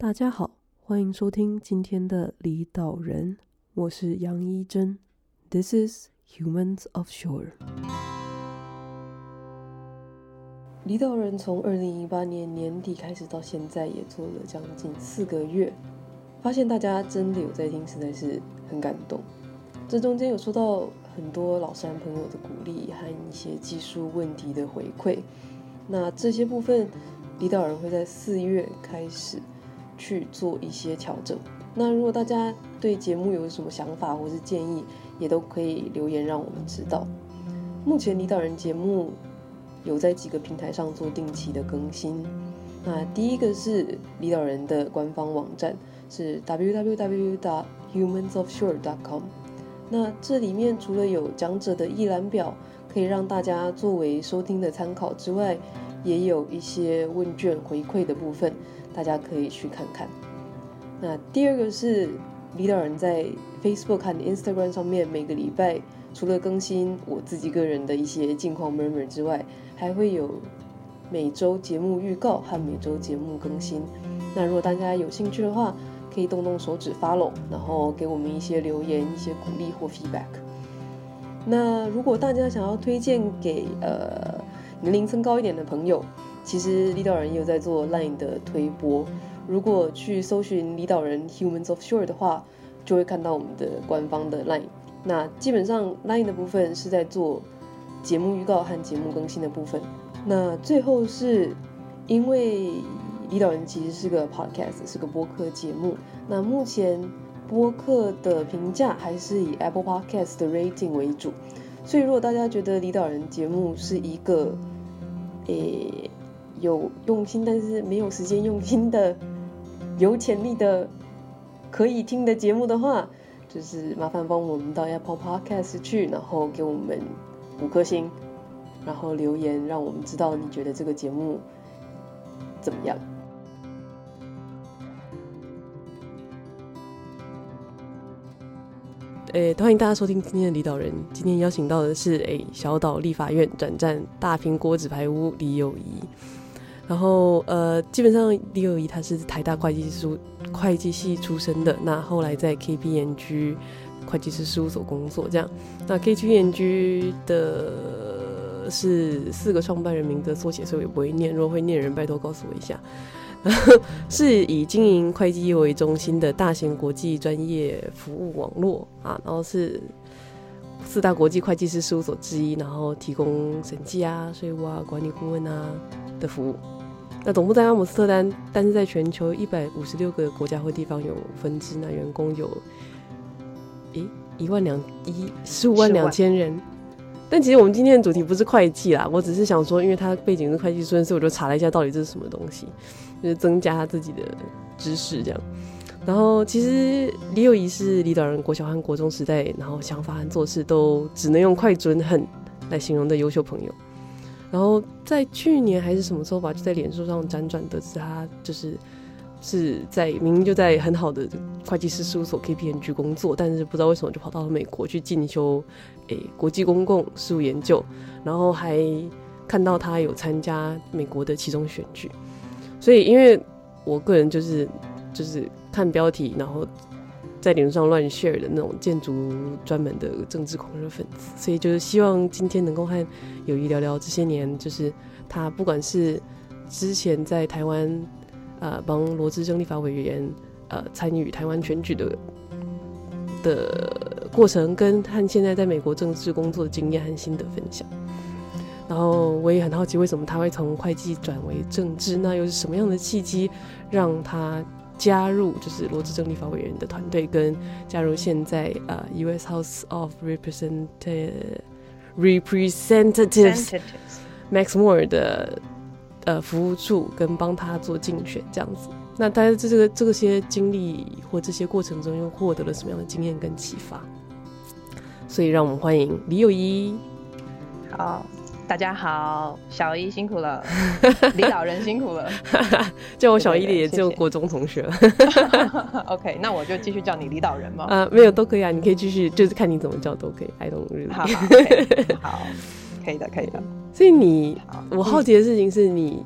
大家好，欢迎收听今天的离岛人，我是杨一真。This is Humans of Shore。离岛人从二零一八年年底开始到现在，也做了将近四个月，发现大家真的有在听，实在是很感动。这中间有收到很多老师和朋友的鼓励和一些技术问题的回馈，那这些部分离岛人会在四月开始。去做一些调整。那如果大家对节目有什么想法或是建议，也都可以留言让我们知道。目前离岛人节目有在几个平台上做定期的更新。那第一个是离岛人的官方网站，是 www.humansofshore.com。那这里面除了有讲者的一览表，可以让大家作为收听的参考之外，也有一些问卷回馈的部分。大家可以去看看。那第二个是离岛人在 Facebook 和 Instagram 上面，每个礼拜除了更新我自己个人的一些近况 murmur 之外，还会有每周节目预告和每周节目更新。那如果大家有兴趣的话，可以动动手指 follow，然后给我们一些留言、一些鼓励或 feedback。那如果大家想要推荐给呃年龄层高一点的朋友，其实李导人也有在做 Line 的推播，如果去搜寻李导人 Humans of Shore 的话，就会看到我们的官方的 Line。那基本上 Line 的部分是在做节目预告和节目更新的部分。那最后是因为李导人其实是个 Podcast，是个播客节目。那目前播客的评价还是以 Apple Podcast 的 rating 为主，所以如果大家觉得李导人节目是一个，诶。有用心，但是没有时间用心的，有潜力的，可以听的节目的话，就是麻烦帮我们到 Apple Podcast 去，然后给我们五颗星，然后留言，让我们知道你觉得这个节目怎么样。诶，欢迎大家收听今天的离岛人。今天邀请到的是诶小岛立法院转战大苹果纸牌屋李友仪。然后，呃，基本上李友仪他是台大会计师会计系出身的，那后来在 KPMG 会计师事务所工作，这样。那 KPMG 的是四个创办人名的缩写，所以我也不会念。如果会念人，拜托告诉我一下。然后是以经营会计业为中心的大型国际专业服务网络啊，然后是四大国际会计师事务所之一，然后提供审计啊、税务啊、管理顾问啊的服务。那总部在阿姆斯特丹，但是在全球一百五十六个国家或地方有分支。那员工有，诶，一万两一十五万两千人。但其实我们今天的主题不是会计啦，我只是想说，因为他背景是会计出身，所以我就查了一下到底这是什么东西，就是增加他自己的知识这样。然后其实李友仪是李导人国小和国中时代，然后想法和做事都只能用快准狠来形容的优秀朋友。然后在去年还是什么时候吧，就在脸书上辗转得知他就是是在明明就在很好的会计师事务所 KPMG 工作，但是不知道为什么就跑到了美国去进修诶国际公共事务研究，然后还看到他有参加美国的其中选举，所以因为我个人就是就是看标题，然后。在脸上乱 share 的那种建筑专门的政治狂热分子，所以就是希望今天能够和友谊聊聊这些年，就是他不管是之前在台湾呃帮罗志政立法委员呃参与台湾选举的的过程，跟和现在在美国政治工作的经验和心得分享。然后我也很好奇，为什么他会从会计转为政治？那又是什么样的契机让他？加入就是罗志正立法委员的团队，跟加入现在呃 U.S. House of Representative Representatives Max Moore 的呃服务处，跟帮他做竞选这样子。那大家在这个这些经历或这些过程中，又获得了什么样的经验跟启发？所以让我们欢迎李友仪。好。大家好，小一辛苦了，李老人辛苦了，叫我小一的也只有国中同学 OK，那我就继续叫你李导人吗？啊、呃，没有都可以啊，你可以继续，就是看你怎么叫都可以。I don't really。好，好，okay, 好，可以的，可以的。所以你，我好奇的事情是你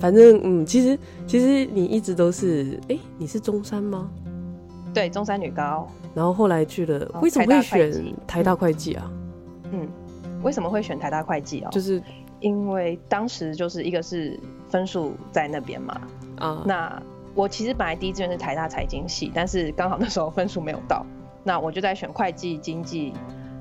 反正嗯，其实其实你一直都是，哎、欸，你是中山吗？对，中山女高。然后后来去了，为什么会选台大会计啊？嗯，为什么会选台大会计哦？就是因为当时就是一个是分数在那边嘛。啊，那我其实本来第一志愿是台大财经系，但是刚好那时候分数没有到，那我就在选会计、经济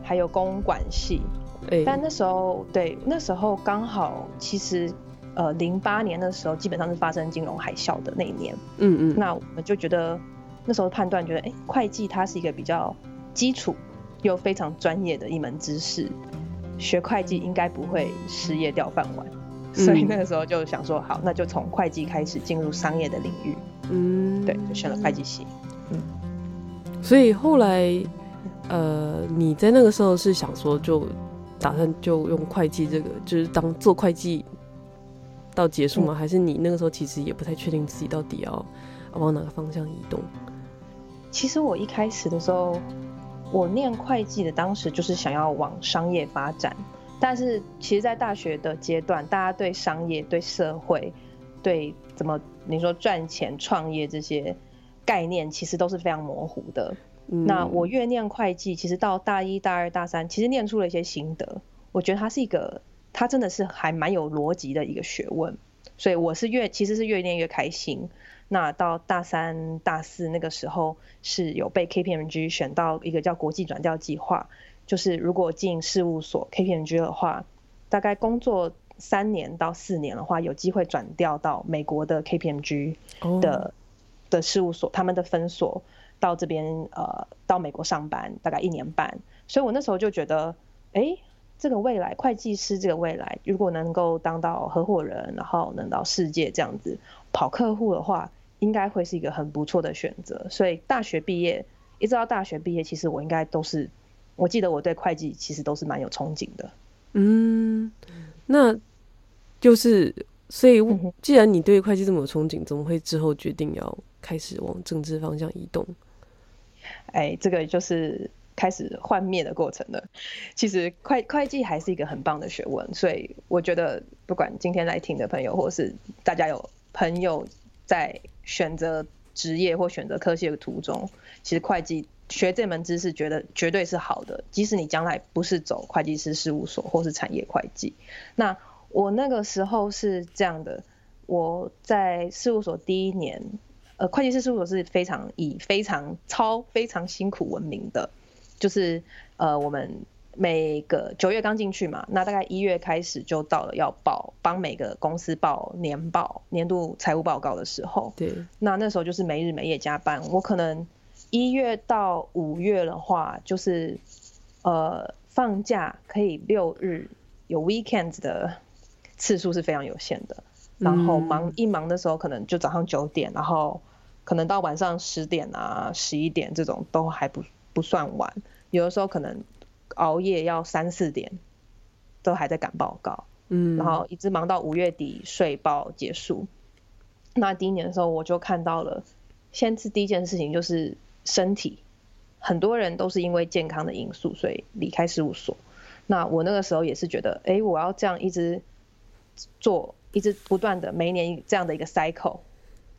还有公管系。欸、但那时候对，那时候刚好其实呃零八年的时候基本上是发生金融海啸的那一年。嗯嗯，那我们就觉得。那时候判断觉得，哎、欸，会计它是一个比较基础又非常专业的一门知识，学会计应该不会失业掉饭碗，嗯，所以那个时候就想说，好，那就从会计开始进入商业的领域。嗯，对，就选了会计系。嗯，所以后来，呃，你在那个时候是想说，就打算就用会计这个，就是当做会计到结束吗？嗯？还是你那个时候其实也不太确定自己到底要往哪个方向移动？其实我一开始的时候，我念会计的，当时就是想要往商业发展。但是，其实，在大学的阶段，大家对商业、对社会、对怎么你说赚钱、创业这些概念，其实都是非常模糊的。嗯。那我越念会计，其实到大一、大二、大三，其实念出了一些心得。我觉得它是一个，它真的是还蛮有逻辑的一个学问。所以我是越，其实是越念越开心。那到大三、大四那个时候，是有被 KPMG 选到一个叫国际转调计划，就是如果进事务所 KPMG 的话，大概工作三年到四年的话，有机会转调到美国的 KPMG 的、oh. 的事务所，他们的分所到这边呃到美国上班，大概一年半。所以我那时候就觉得，哎、欸，这个未来会计师这个未来，如果能够当到合伙人，然后能到世界这样子跑客户的话。应该会是一个很不错的选择，所以大学毕业一直到大学毕业，其实我应该都是，我记得我对会计其实都是蛮有憧憬的。嗯，那就是，所以既然你对会计这么有憧憬，怎么会之后决定要开始往政治方向移动？哎，这个就是开始幻灭的过程了。其实会会计还是一个很棒的学问，所以我觉得不管今天来听的朋友，或是大家有朋友。在选择职业或选择科系的途中，其实会计学这门知识，觉得绝对是好的。即使你将来不是走会计师事务所或是产业会计，那我那个时候是这样的：我在事务所第一年，呃，会计师事务所是非常以非常超非常辛苦闻名的，就是呃我们。每个九月刚进去嘛，那大概一月开始就到了要报帮每个公司报年报、年度财务报告的时候。对。那那时候就是没日没夜加班，我可能一月到五月的话，就是呃放假可以六日有 weekends 的次数是非常有限的。然后忙一忙的时候，可能就早上九点，然后可能到晚上十点啊、十一点这种都还不不算晚，有的时候可能。熬夜要三四点，都还在赶报告，嗯，然后一直忙到五月底税报结束。那第一年的时候，我就看到了，先是第一件事情就是身体，很多人都是因为健康的因素，所以离开事务所。那我那个时候也是觉得，哎，我要这样一直做，一直不断的每一年这样的一个 cycle，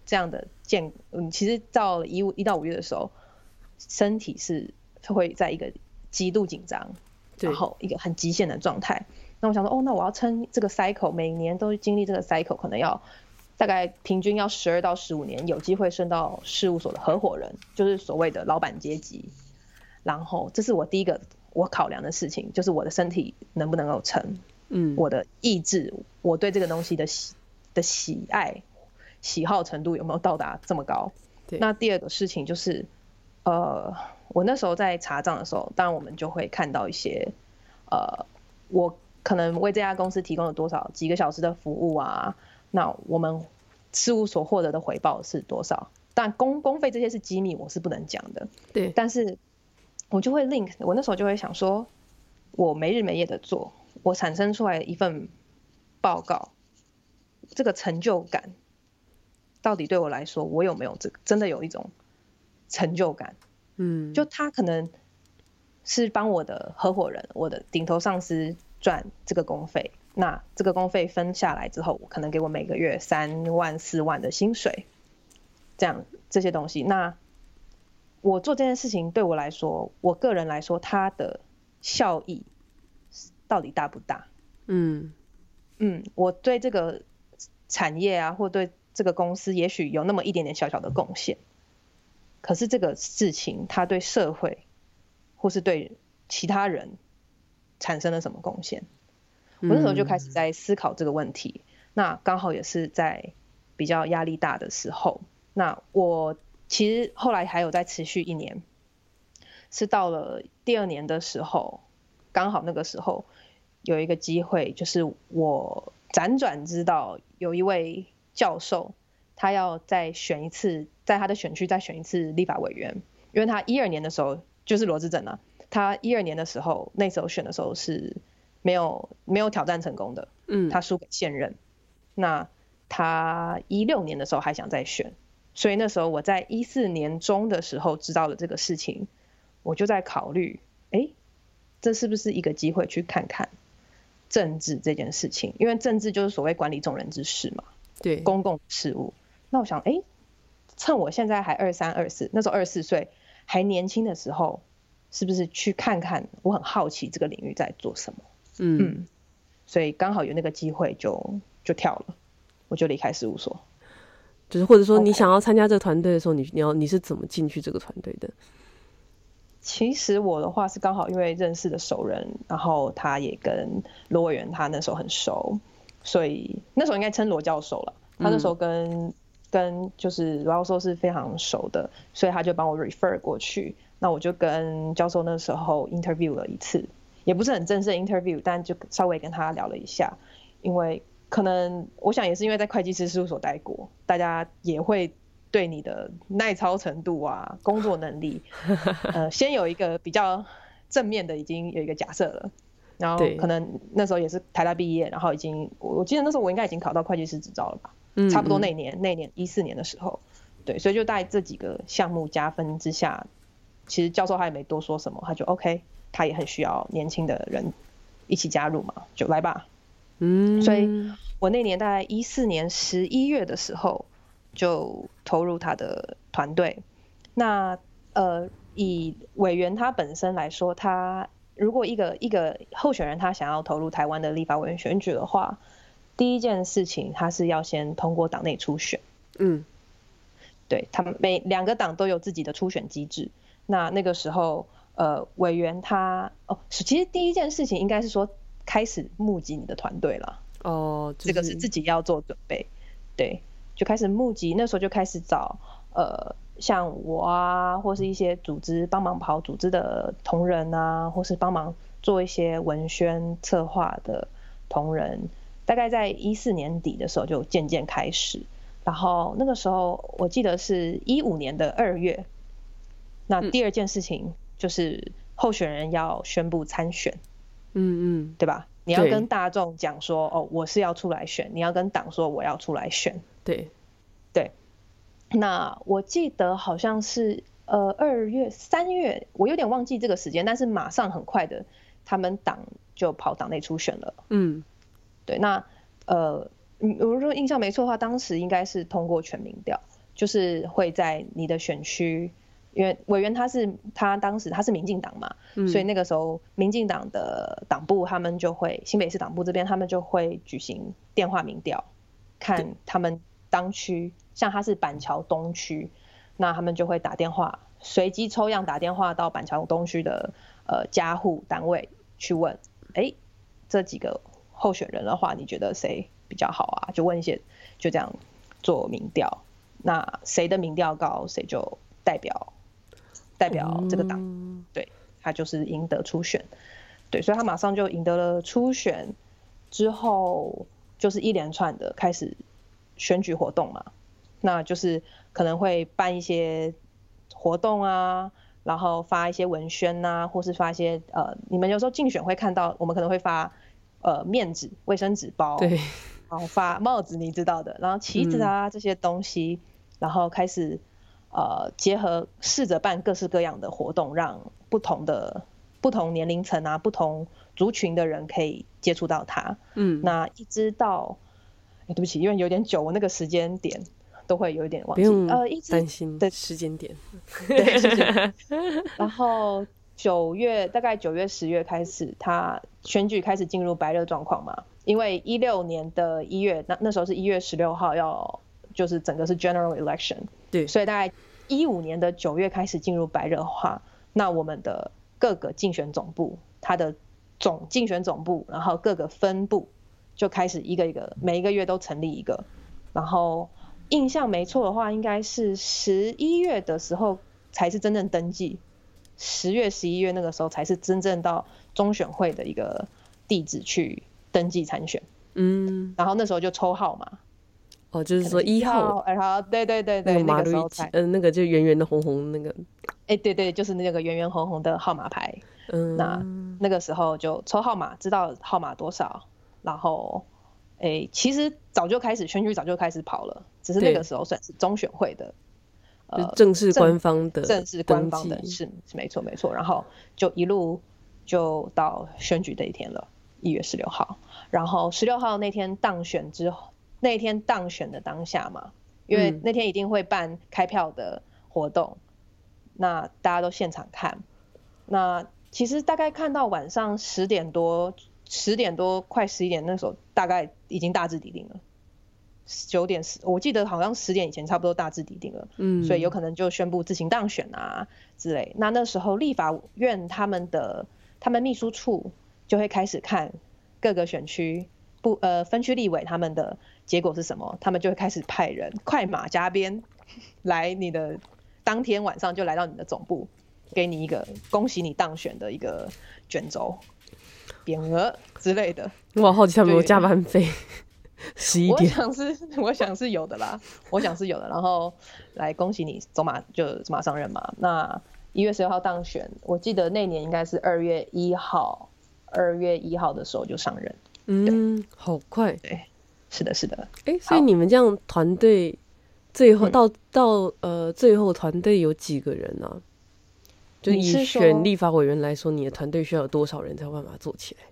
这样的健，嗯，其实到一一到五月的时候，身体是会在一个。极度紧张，然后一个很极限的状态。那我想说，哦，那我要撑这个 cycle，每年都经历这个 cycle，可能要大概平均要十二到十五年，有机会升到事务所的合伙人，就是所谓的老板阶级。然后，这是我第一个我考量的事情，就是我的身体能不能够撑，嗯，我的意志，我对这个东西的喜的喜爱、喜好程度有没有到达这么高？那第二个事情就是，呃。我那时候在查账的时候，当然我们就会看到一些，呃，我可能为这家公司提供了多少几个小时的服务啊，那我们事务所获得的回报是多少？但公公费这些是机密，我是不能讲的。对，但是我就会 link，我那时候就会想说，我没日没夜的做，我产生出来一份报告，这个成就感到底对我来说，我有没有这个真的有一种成就感？嗯，就他可能是帮我的合伙人，我的顶头上司赚这个工费，那这个工费分下来之后，可能给我每个月三万四万的薪水，这样这些东西。那我做这件事情对我来说，我个人来说，它的效益到底大不大？嗯嗯，我对这个产业啊，或对这个公司，也许有那么一点点小小的贡献。可是这个事情，它对社会或是对其他人产生了什么贡献？我那时候就开始在思考这个问题。那刚好也是在比较压力大的时候。那我。其实后来还有在持续一年，是到了第二年的时候，刚好那个时候有一个机会，就是我辗转知道有一位教授，他要再选一次，在他的选区再选一次立法委员，因为他一二年的时候就是罗志正啊，他一二年的时候那时候选的时候是没有没有挑战成功的，嗯，他输给现任，那他一六年的时候还想再选。所以那时候我在一四年中的时候知道了这个事情，我就在考虑，哎，这是不是一个机会去看看政治这件事情？因为政治就是所谓管理众人之事嘛，对，公共事务。那我想，哎，趁我现在还二三二四，那时候二十四岁还年轻的时候，是不是去看看？我很好奇这个领域在做什么。嗯，嗯，所以刚好有那个机会就，就就跳了，我就离开事务所。就是或者说你想要参加这个团队的时候，你你要你是怎么进去这个团队的？其实我的话是刚好因为认识的熟人，然后他也跟罗委员他那时候很熟，所以那时候应该称罗教授了。他那时候跟、嗯、跟就是罗教授是非常熟的，所以他就帮我 refer 过去。那我就跟教授那时候 interview 了一次，也不是很正式的 interview，但就稍微跟他聊了一下，因为。可能我想也是因为在会计师事务所待过，大家也会对你的耐操程度啊、工作能力，呃，先有一个比较正面的，已经有一个假设了。然后可能那时候也是台大毕业，然后已经我记得那时候我应该已经考到会计师执照了吧？嗯，差不多那年那年一四年的时候，对，所以就在这几个项目加分之下，其实教授他也没多说什么，他就 OK，他也很需要年轻的人一起加入嘛，就来吧。嗯，所以我那年大概一四年十一月的时候就投入他的团队。那呃，以委员他本身来说，他如果一个一个候选人他想要投入台湾的立法委员选举的话，第一件事情他是要先通过党内初选。嗯，对，他们每两个党都有自己的初选机制。那那个时候，呃，委员他哦，其实第一件事情应该是说。开始募集你的团队了哦，这个是自己要做准备，对，就开始募集。那时候就开始找呃，像我啊，或是一些组织帮忙跑组织的同仁啊，或是帮忙做一些文宣策划的同仁。大概在一四年底的时候就渐渐开始，然后那个时候我记得是一五年的二月，那第二件事情就是候选人要宣布参选。嗯嗯，对吧？你要跟大众讲说，哦，我是要出来选。你要跟党说我要出来选。对，对。那我记得好像是呃二月、三月，我有点忘记这个时间，但是马上很快的，他们党就跑党内初选了。嗯，对。那呃，如果说印象没错的话，当时应该是通过全民调，就是会在你的选区。因为委员他是他当时他是民进党嘛，嗯，所以那个时候民进党的党部他们就会新北市党部这边他们就会举行电话民调，看他们当区，像他是板桥东区，那他们就会打电话随机抽样打电话到板桥东区的呃家户单位去问，哎，这几个候选人的话，你觉得谁比较好啊？就问一些，就这样做民调，那谁的民调高，谁就代表。代表这个党，嗯，对，他就是赢得初选，对，所以他马上就赢得了初选，之后就是一连串的开始选举活动嘛，那就是可能会办一些活动啊，然后发一些文宣啊，或是发一些呃，你们有时候竞选会看到，我们可能会发呃面纸、卫生纸包，对，然后发帽子，你知道的，然后旗子啊，嗯，这些东西，然后开始。呃，结合试着办各式各样的活动，让不同的不同年龄层啊、不同族群的人可以接触到它。嗯，那一直到，对不起，因为有点久，我那个时间点都会有一点忘记。呃，一直担心的时间点。对。然后九月大概九月十月开始，他选举开始进入白热状况嘛，因为一六年的一月，那那时候是一月十六号要，就是整个是 general election。对，所以大概一五年的九月开始进入白热化，那我们的各个竞选总部，它的总竞选总部，然后各个分部就开始一个一个，每一个月都成立一个，然后印象没错的话，应该是十一月的时候才是真正登记，十月、十一月那个时候才是真正到中选会的一个地址去登记参选，嗯，然后那时候就抽号码。哦，就是说一号，二号，对对对对，那个时候才，嗯、呃，那个就圆圆的红红那个，哎、欸，对对，就是那个圆圆红红的号码牌，嗯，那那个时候就抽号码，知道号码多少，然后，哎、欸，其实早就开始选举，早就开始跑了，只是那个时候算是中选会的，呃，正式官方的，正式官方的是是没错没错，然后就一路就到选举这一天了，一月十六号，然后十六号那天当选之后。那天当选的当下嘛，因为那天一定会办开票的活动，嗯、那大家都现场看。那其实大概看到晚上十点多，十点多快十一点那时候，大概已经大致底定了。九点十，我记得好像十点以前差不多大致底定了。嗯，所以有可能就宣布自行当选啊之类。那那时候立法院他们的他们秘书处就会开始看各个选区。不，呃，分区立委他们的结果是什么？他们就会开始派人快马加鞭来你的当天晚上就来到你的总部，给你一个恭喜你当选的一个卷轴、匾额之类的。我好奇他们有加班费，十一点。我想是，我想是有的啦，我想是有的。然后来恭喜你走马就走马上任嘛。那一月十六号当选，我记得那年应该是二月一号，二月一号的时候就上任。嗯，好快。对，是的，是的。哎、欸，所以你们这样团队最后到、嗯、到呃最后团队有几个人呢、啊？就以选立法委员来说，你的团队需要有多少人才有办法做起来？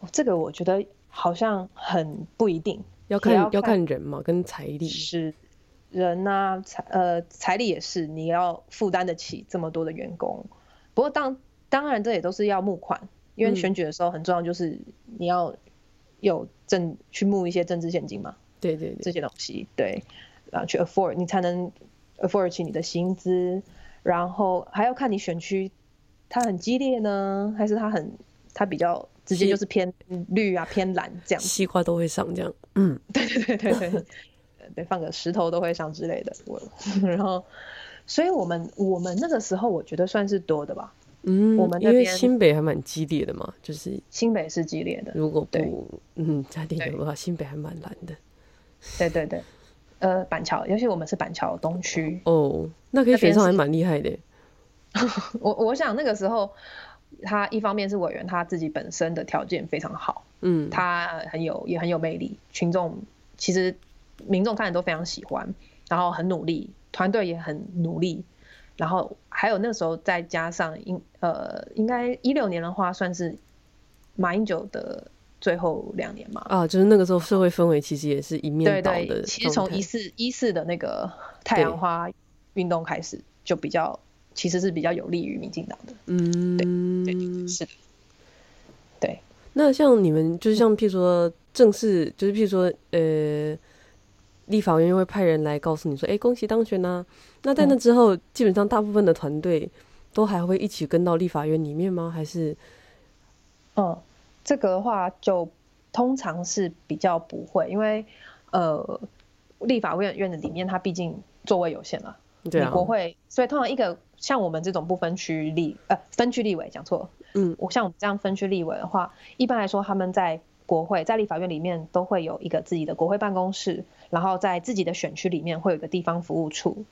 哦，这个我觉得好像很不一定，要看要看，人嘛，跟财力是人啊，财呃财力也是，你要负担得起这么多的员工。不过当当然这也都是要募款。因为选举的时候很重要，就是你要有政去募一些政治现金嘛，对对对，这些东西对，然后去 afford 你才能 afford 起你的薪资，然后还要看你选区它很激烈呢，还是它很它比较直接就是偏绿啊偏蓝这样，西瓜都会上这样，嗯，对对对对对，对放个石头都会上之类的，我 然后所以我们我们那个时候我觉得算是多的吧。嗯，我们因为新北还蛮激烈的嘛，就是新北是激烈的。如果不嗯加点油的话，新北还蛮蓝的。对对对，呃，板桥，尤其我们是板桥东区哦，那可以选上还蛮厉害的。我我想那个时候，他一方面是委员，他自己本身的条件非常好，嗯，他很有也很有魅力，群众其实民众看的都非常喜欢，然后很努力，团队也很努力。然后还有那时候再加上应呃应该一六年的话算是马英九的最后两年嘛啊，就是那个时候社会氛围其实也是一面倒的。对对，其实从一四一四的那个太阳花运动开始就比较其实是比较有利于民进党的。嗯，对对是的。对，那像你们就是像譬如说正式就是譬如说呃。立法院会派人来告诉你说：“哎、欸，恭喜当选呐、啊！”那在那之后，嗯、基本上大部分的团队都还会一起跟到立法院里面吗？还是？嗯，这个的话就通常是比较不会，因为呃，立法院院的里面它毕竟座位有限了，对啊，国会，所以通常一个像我们这种不分区立呃分区立委讲错，嗯，我像我们这样分区立委的话，一般来说他们在。国会在立法院里面都会有一个自己的国会办公室，然后在自己的选区里面会有一个地方服务处。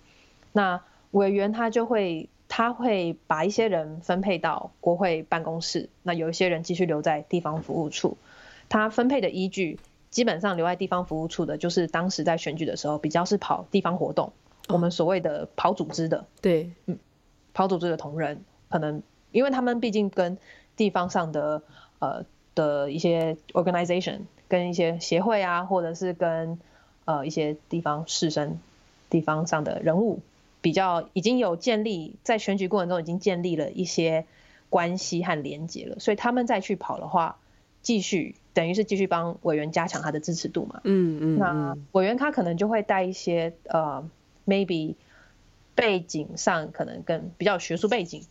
那委员他就会他会把一些人分配到国会办公室，那有一些人继续留在地方服务处。他分配的依据基本上留在地方服务处的，就是当时在选举的时候比较是跑地方活动，哦、我们所谓的跑组织的。对，嗯，跑组织的同仁可能因为他们毕竟跟地方上的呃。的一些 organization，跟一些协会啊，或者是跟呃一些地方士绅、地方上的人物，比较已经有建立在选举过程中已经建立了一些关系和连结了，所以他们再去跑的话，继续等于是继续帮委员加强他的支持度嘛。嗯嗯。那委员他可能就会带一些呃 maybe 背景上可能更比较学术背景，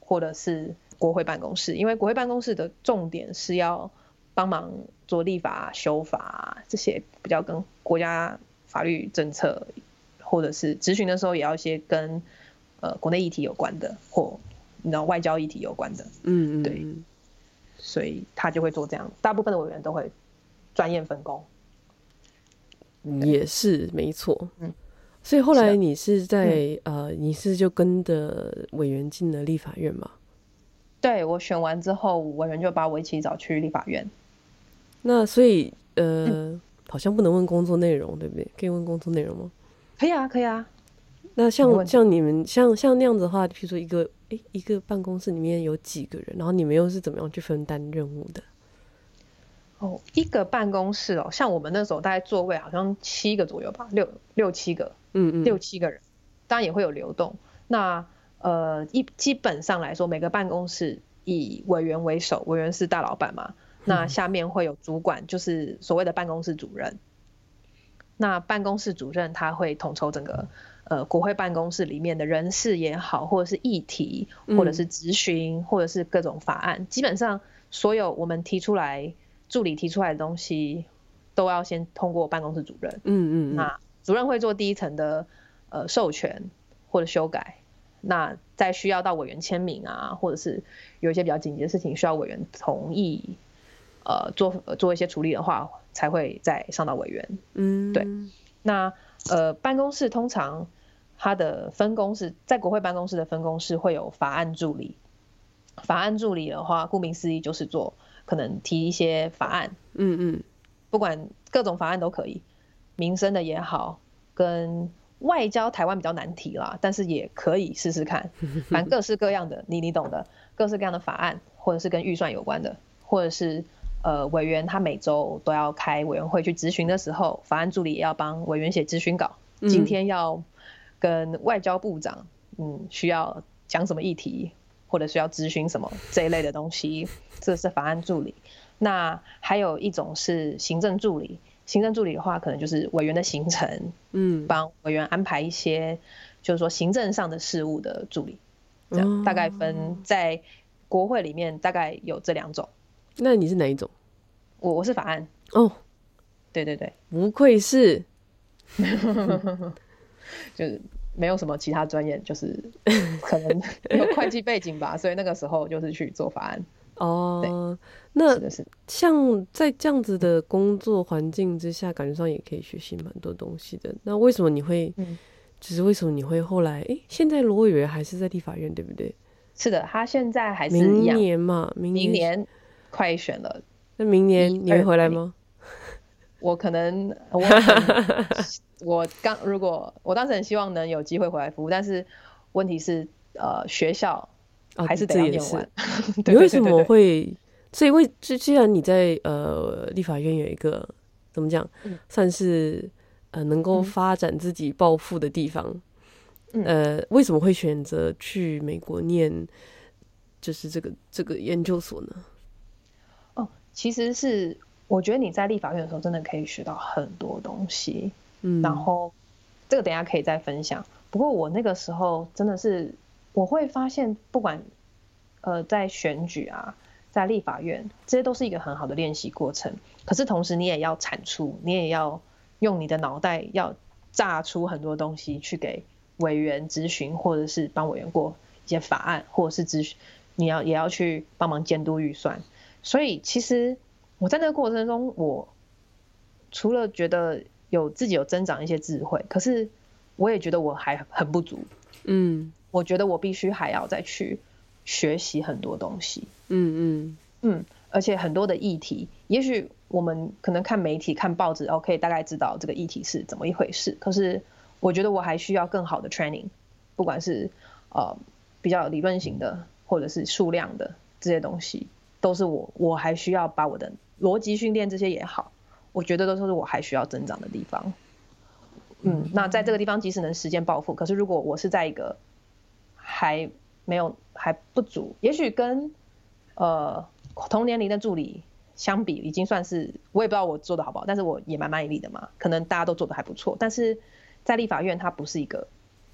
或者是。国会办公室，因为国会办公室的重点是要帮忙做立法、修法这些比较跟国家法律政策，或者是咨询的时候也要一些跟呃国内议题有关的，或你知道外交议题有关的，嗯嗯，对，所以他就会做这样，大部分的委员都会专业分工，也是没错，嗯，所以后来你是在呃，你是就跟着委员进了立法院吗？对，我选完之后，委员就把我一起找去立法院。那所以呃、嗯，好像不能问工作内容，对不对？可以问工作内容吗？可以啊，可以啊。那像像你们像像那样子的话，譬如说一个诶一个办公室里面有几个人，然后你们又是怎么样去分担任务的？哦，一个办公室哦，像我们那时候大概座位好像七个左右吧，六六七个，嗯嗯，六七个人，当然也会有流动。那呃，一基本上来说，每个办公室以委员为首，委员是大老板嘛，那下面会有主管，就是所谓的办公室主任。那办公室主任他会统筹整个呃国会办公室里面的人事也好，或者是议题，或者是咨询，或者是各种法案，基本上所有我们提出来助理提出来的东西，都要先通过办公室主任。嗯嗯。那主任会做第一层的呃授权或者修改。那再需要到委员签名啊，或者是有一些比较紧急的事情需要委员同意，呃，做做一些处理的话，才会再上到委员。嗯，对。那呃，办公室通常它的分工是在国会办公室的分工是会有法案助理。法案助理的话，顾名思义就是做可能提一些法案。嗯嗯，不管各种法案都可以，民生的也好，跟。外交台湾比较难提啦，但是也可以试试看，反正各式各样的，你你懂的，各式各样的法案，或者是跟预算有关的，或者是呃委员他每周都要开委员会去咨询的时候，法案助理也要帮委员写咨询稿。今天要跟外交部长，嗯，需要讲什么议题，或者需要咨询什么这一类的东西，这是法案助理。那还有一种是行政助理。行政助理的话，可能就是委员的行程，嗯，帮委员安排一些，就是说行政上的事务的助理，这样大概分在国会里面大概有这两种。那你是哪一种？我我是法案。哦，对对对，不愧是，就是没有什么其他专业，就是 可能有会计背景吧，所以那个时候就是去做法案。哦，那像在这样子的工作环境之下，感觉上也可以学习蛮多东西的。那为什么你会，嗯，就是为什么你会后来，哎、欸，现在罗委员还是在立法院，对不对？是的，他现在还是明年嘛，明年，明年快选了。那明年你会回来吗？我可能，我我刚如果我当时很希望能有机会回来服务，但是问题是，呃，学校。还是得要念完。哦、你为什么会？所以为，既既然你在呃立法院有一个怎么讲、嗯，算是呃能够发展自己抱负的地方、嗯，呃，为什么会选择去美国念，就是这个这个研究所呢？哦，其实是我觉得你在立法院的时候，真的可以学到很多东西。嗯，然后这个等一下可以再分享。不过我那个时候真的是。我会发现，不管呃在选举啊，在立法院，这些都是一个很好的练习过程。可是同时，你也要产出，你也要用你的脑袋要炸出很多东西去给委员咨询，或者是帮委员过一些法案，或者是咨询，你要也要去帮忙监督预算。所以，其实我在那个过程中，我除了觉得有自己有增长一些智慧，可是我也觉得我还很不足。嗯。我觉得我必须还要再去学习很多东西，嗯嗯嗯，而且很多的议题，也许我们可能看媒体、看报纸，OK，大概知道这个议题是怎么一回事。可是我觉得我还需要更好的 training，不管是呃比较理论型的，或者是数量的这些东西都是我我还需要把我的逻辑训练这些也好，我觉得都是我还需要增长的地方。嗯，那在这个地方即使能实现暴富，可是如果我是在一个还没有还不足，也许跟呃同年龄的助理相比，已经算是我也不知道我做的好不好，但是我也蛮卖力的嘛。可能大家都做的还不错，但是在立法院它不是一个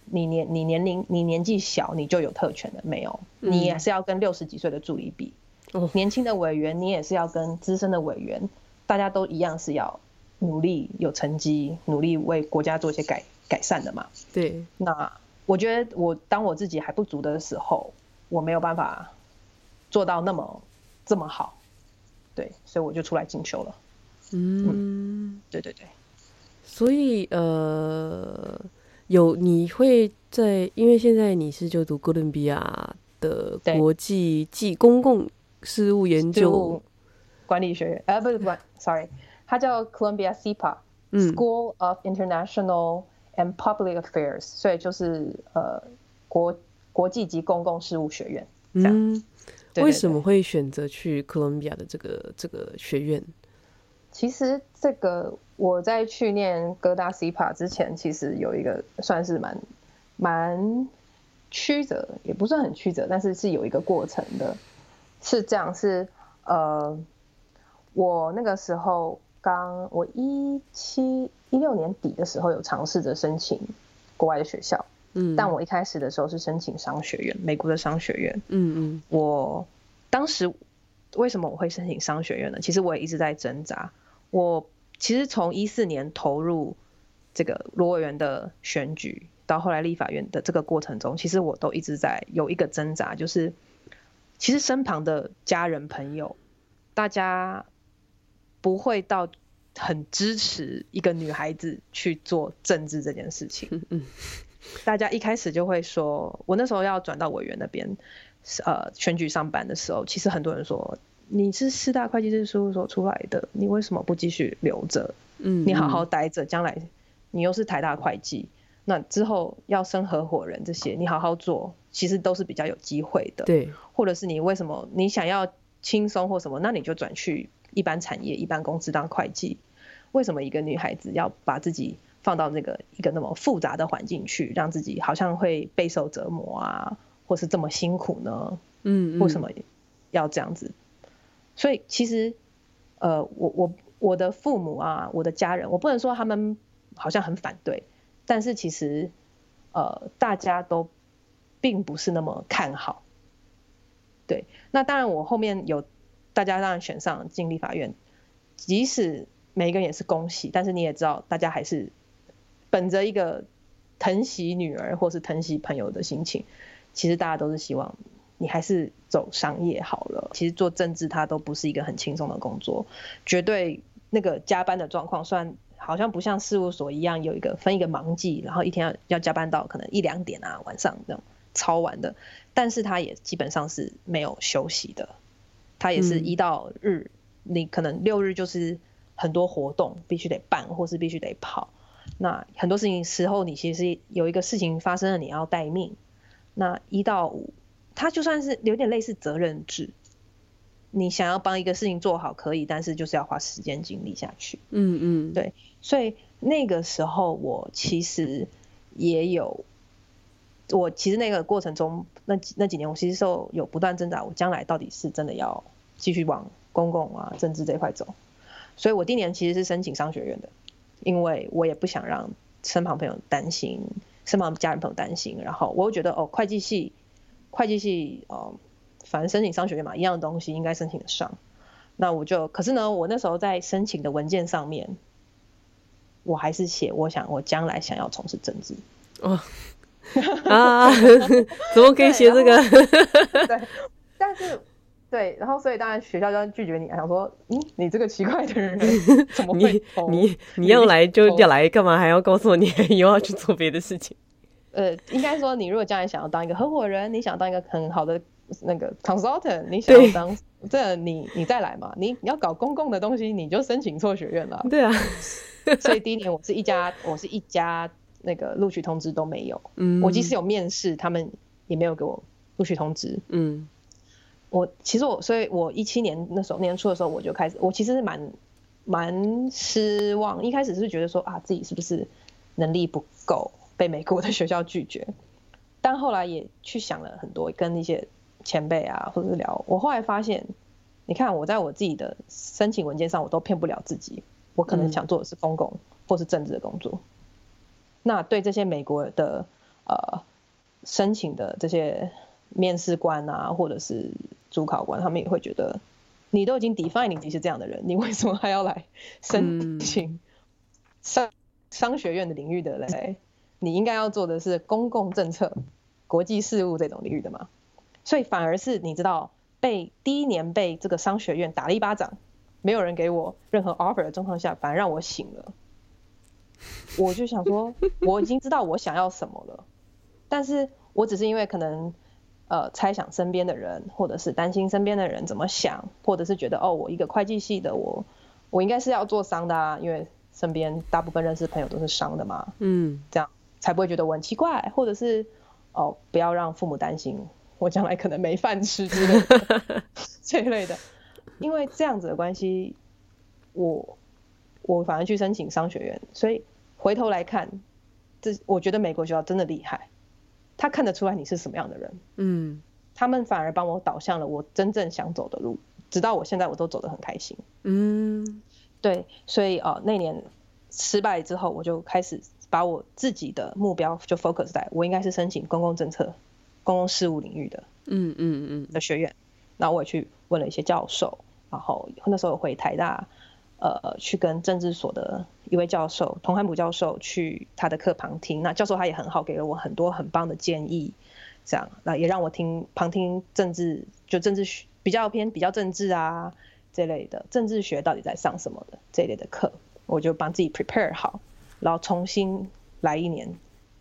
你年你年龄你年纪小你就有特权的，没有，你也是要跟六十几岁的助理比，嗯、年轻的委员你也是要跟资深的委员，大家都一样是要努力有成绩，努力为国家做一些改改善的嘛。对，那我觉得我当我自己还不足的时候，我没有办法做到那么这么好。对，所以我就出来进修了。嗯，嗯，对对对。所以呃，有你会在，因为现在你是就读哥伦比亚的国际暨公共事务研究管理学院，呃，不是管，sorry，它叫 Columbia SIPA，School of International and Public Affairs，所以就是呃国国际及公共事务学院这样。嗯对对对，为什么会选择去哥伦比亚的这个这个学院？其实这个我在去念哥大 SIPA 之前，其实有一个算是蛮蛮曲折，也不算很曲折，但是是有一个过程的。是这样，是呃，我那个时候刚我一七一六年底的时候有尝试着申请国外的学校。嗯，但我一开始的时候是申请商学院，美国的商学院。嗯嗯，我当时为什么我会申请商学院呢？其实我也一直在挣扎。我其实从一四年投入这个罗委员的选举，到后来立法院的这个过程中，其实我都一直在有一个挣扎，就是其实身旁的家人朋友，大家不会到很支持一个女孩子去做政治这件事情。大家一开始就会说，我那时候要转到委员那边，呃，选举上班的时候，其实很多人说，你是四大会计师事务所出来的，你为什么不继续留着？嗯，你好好待着，将来你又是台大会计，那之后要升合伙人这些，你好好做，其实都是比较有机会的。对，或者是你为什么你想要轻松或什么，那你就转去一般产业、一般公司当会计。为什么一个女孩子要把自己放到那个一个那么复杂的环境去，让自己好像会备受折磨啊，或是这么辛苦呢？嗯，为什么要这样子？所以其实，呃，我我我的父母啊，我的家人，我不能说他们好像很反对，但是其实，呃，大家都并不是那么看好。对，那当然我后面有大家当然选上进立法院，即使每一个人也是恭喜，但是你也知道，大家还是。本着一个疼惜女儿或是疼惜朋友的心情，其实大家都是希望你还是走商业好了。其实做政治它都不是一个很轻松的工作，绝对那个加班的状况，虽然好像不像事务所一样有一个分一个忙季，然后一天要要加班到可能一两点啊，晚上那种超晚的，但是他也基本上是没有休息的，他也是一到日，嗯、你可能六日就是很多活动必须得办，或是必须得跑。那很多事情时候，你其实有一个事情发生了，你要待命。那一到五，他就算是有点类似责任制，你想要帮一个事情做好可以，但是就是要花时间精力下去。嗯嗯，对。所以那个时候，我其实也有，我其实那个过程中，那几那几年，我其实是有不断挣扎，我将来到底是真的要继续往公共啊政治这一块走。所以我第一年其实是申请商学院的。因为我也不想让身旁朋友担心，身旁家人朋友担心，然后我又觉得哦，会计系，会计系哦，反正申请商学院嘛，一样的东西应该申请得上。那我就，可是呢，我那时候在申请的文件上面，我还是写我想我将来想要从事政治。哦，啊，怎么可以写这个？对，但是。对，然后所以当然学校就要拒绝你，想说，嗯，你这个奇怪的人 怎么会？你你你要来就要来，干嘛还要告诉我你以后要去做别的事情？呃，应该说，你如果将来想要当一个合伙人，你想当一个很好的那个 consultant，你想要当这你你再来嘛，你你要搞公共的东西，你就申请错学院了。对啊，所以第一年我是一家我是一家那个录取通知都没有，嗯，我即使有面试，他们也没有给我录取通知，嗯。我其实我，所以我一七年那时候年初的时候，我就开始，我其实是蛮蛮失望。一开始是觉得说啊，自己是不是能力不够，被美国的学校拒绝。但后来也去想了很多，跟一些前辈啊，或者是聊，我后来发现，你看我在我自己的申请文件上，我都骗不了自己，我可能想做的是公共或是政治的工作。嗯、那对这些美国的呃申请的这些面试官啊，或者是主考官，他们也会觉得，你都已经 define 你自己是这样的人，你为什么还要来申请商商学院的领域的嘞？你应该要做的是公共政策、国际事务这种领域的嘛，所以反而是你知道被第一年被这个商学院打了一巴掌，没有人给我任何 offer 的状况下，反而让我醒了。我就想说，我已经知道我想要什么了，但是我只是因为可能呃猜想身边的人，或者是担心身边的人怎么想，或者是觉得哦，我一个会计系的我，我应该是要做商的啊，因为身边大部分认识朋友都是商的嘛，嗯，这样。才不会觉得我很奇怪，或者是哦，不要让父母担心我将来可能没饭吃之类的 这一类的，因为这样子的关系，我我反而去申请商学院，所以回头来看，这我觉得美国学校真的厉害，他看得出来你是什么样的人，嗯，他们反而帮我导向了我真正想走的路，直到我现在我都走得很开心，嗯，对，所以哦，那年失败之后，我就开始。把我自己的目标就 focus 在我应该是申请公共政策、公共事务领域的，嗯嗯嗯的学院。那我也去问了一些教授，然后那时候回台大，呃，去跟政治所的一位教授童汉普教授去他的课旁听。那教授他也很好，给了我很多很棒的建议，这样那也让我听旁听政治，就政治学比较偏比较政治啊这类的政治学到底在上什么的这类的课，我就帮自己 prepare 好。然后重新来一年，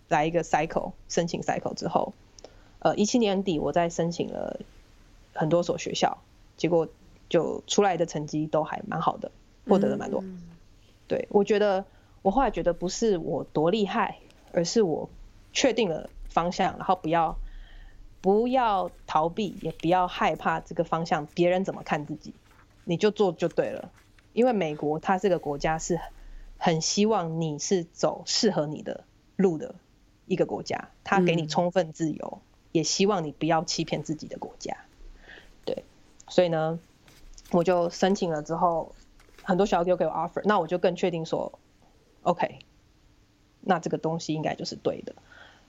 来一个 cycle 申请 cycle 之后，呃，一七年底我在申请了很多所学校，结果就出来的成绩都还蛮好的，获得了蛮多。嗯、对，我觉得我后来觉得不是我多厉害，而是我确定了方向，然后不要不要逃避，也不要害怕这个方向别人怎么看自己，你就做就对了。因为美国它这个国家是。很希望你是走适合你的路的一个国家，它给你充分自由，嗯、也希望你不要欺骗自己的国家。对，所以呢，我就申请了之后，很多学校给我给我 offer，那我就更确定说，OK，那这个东西应该就是对的。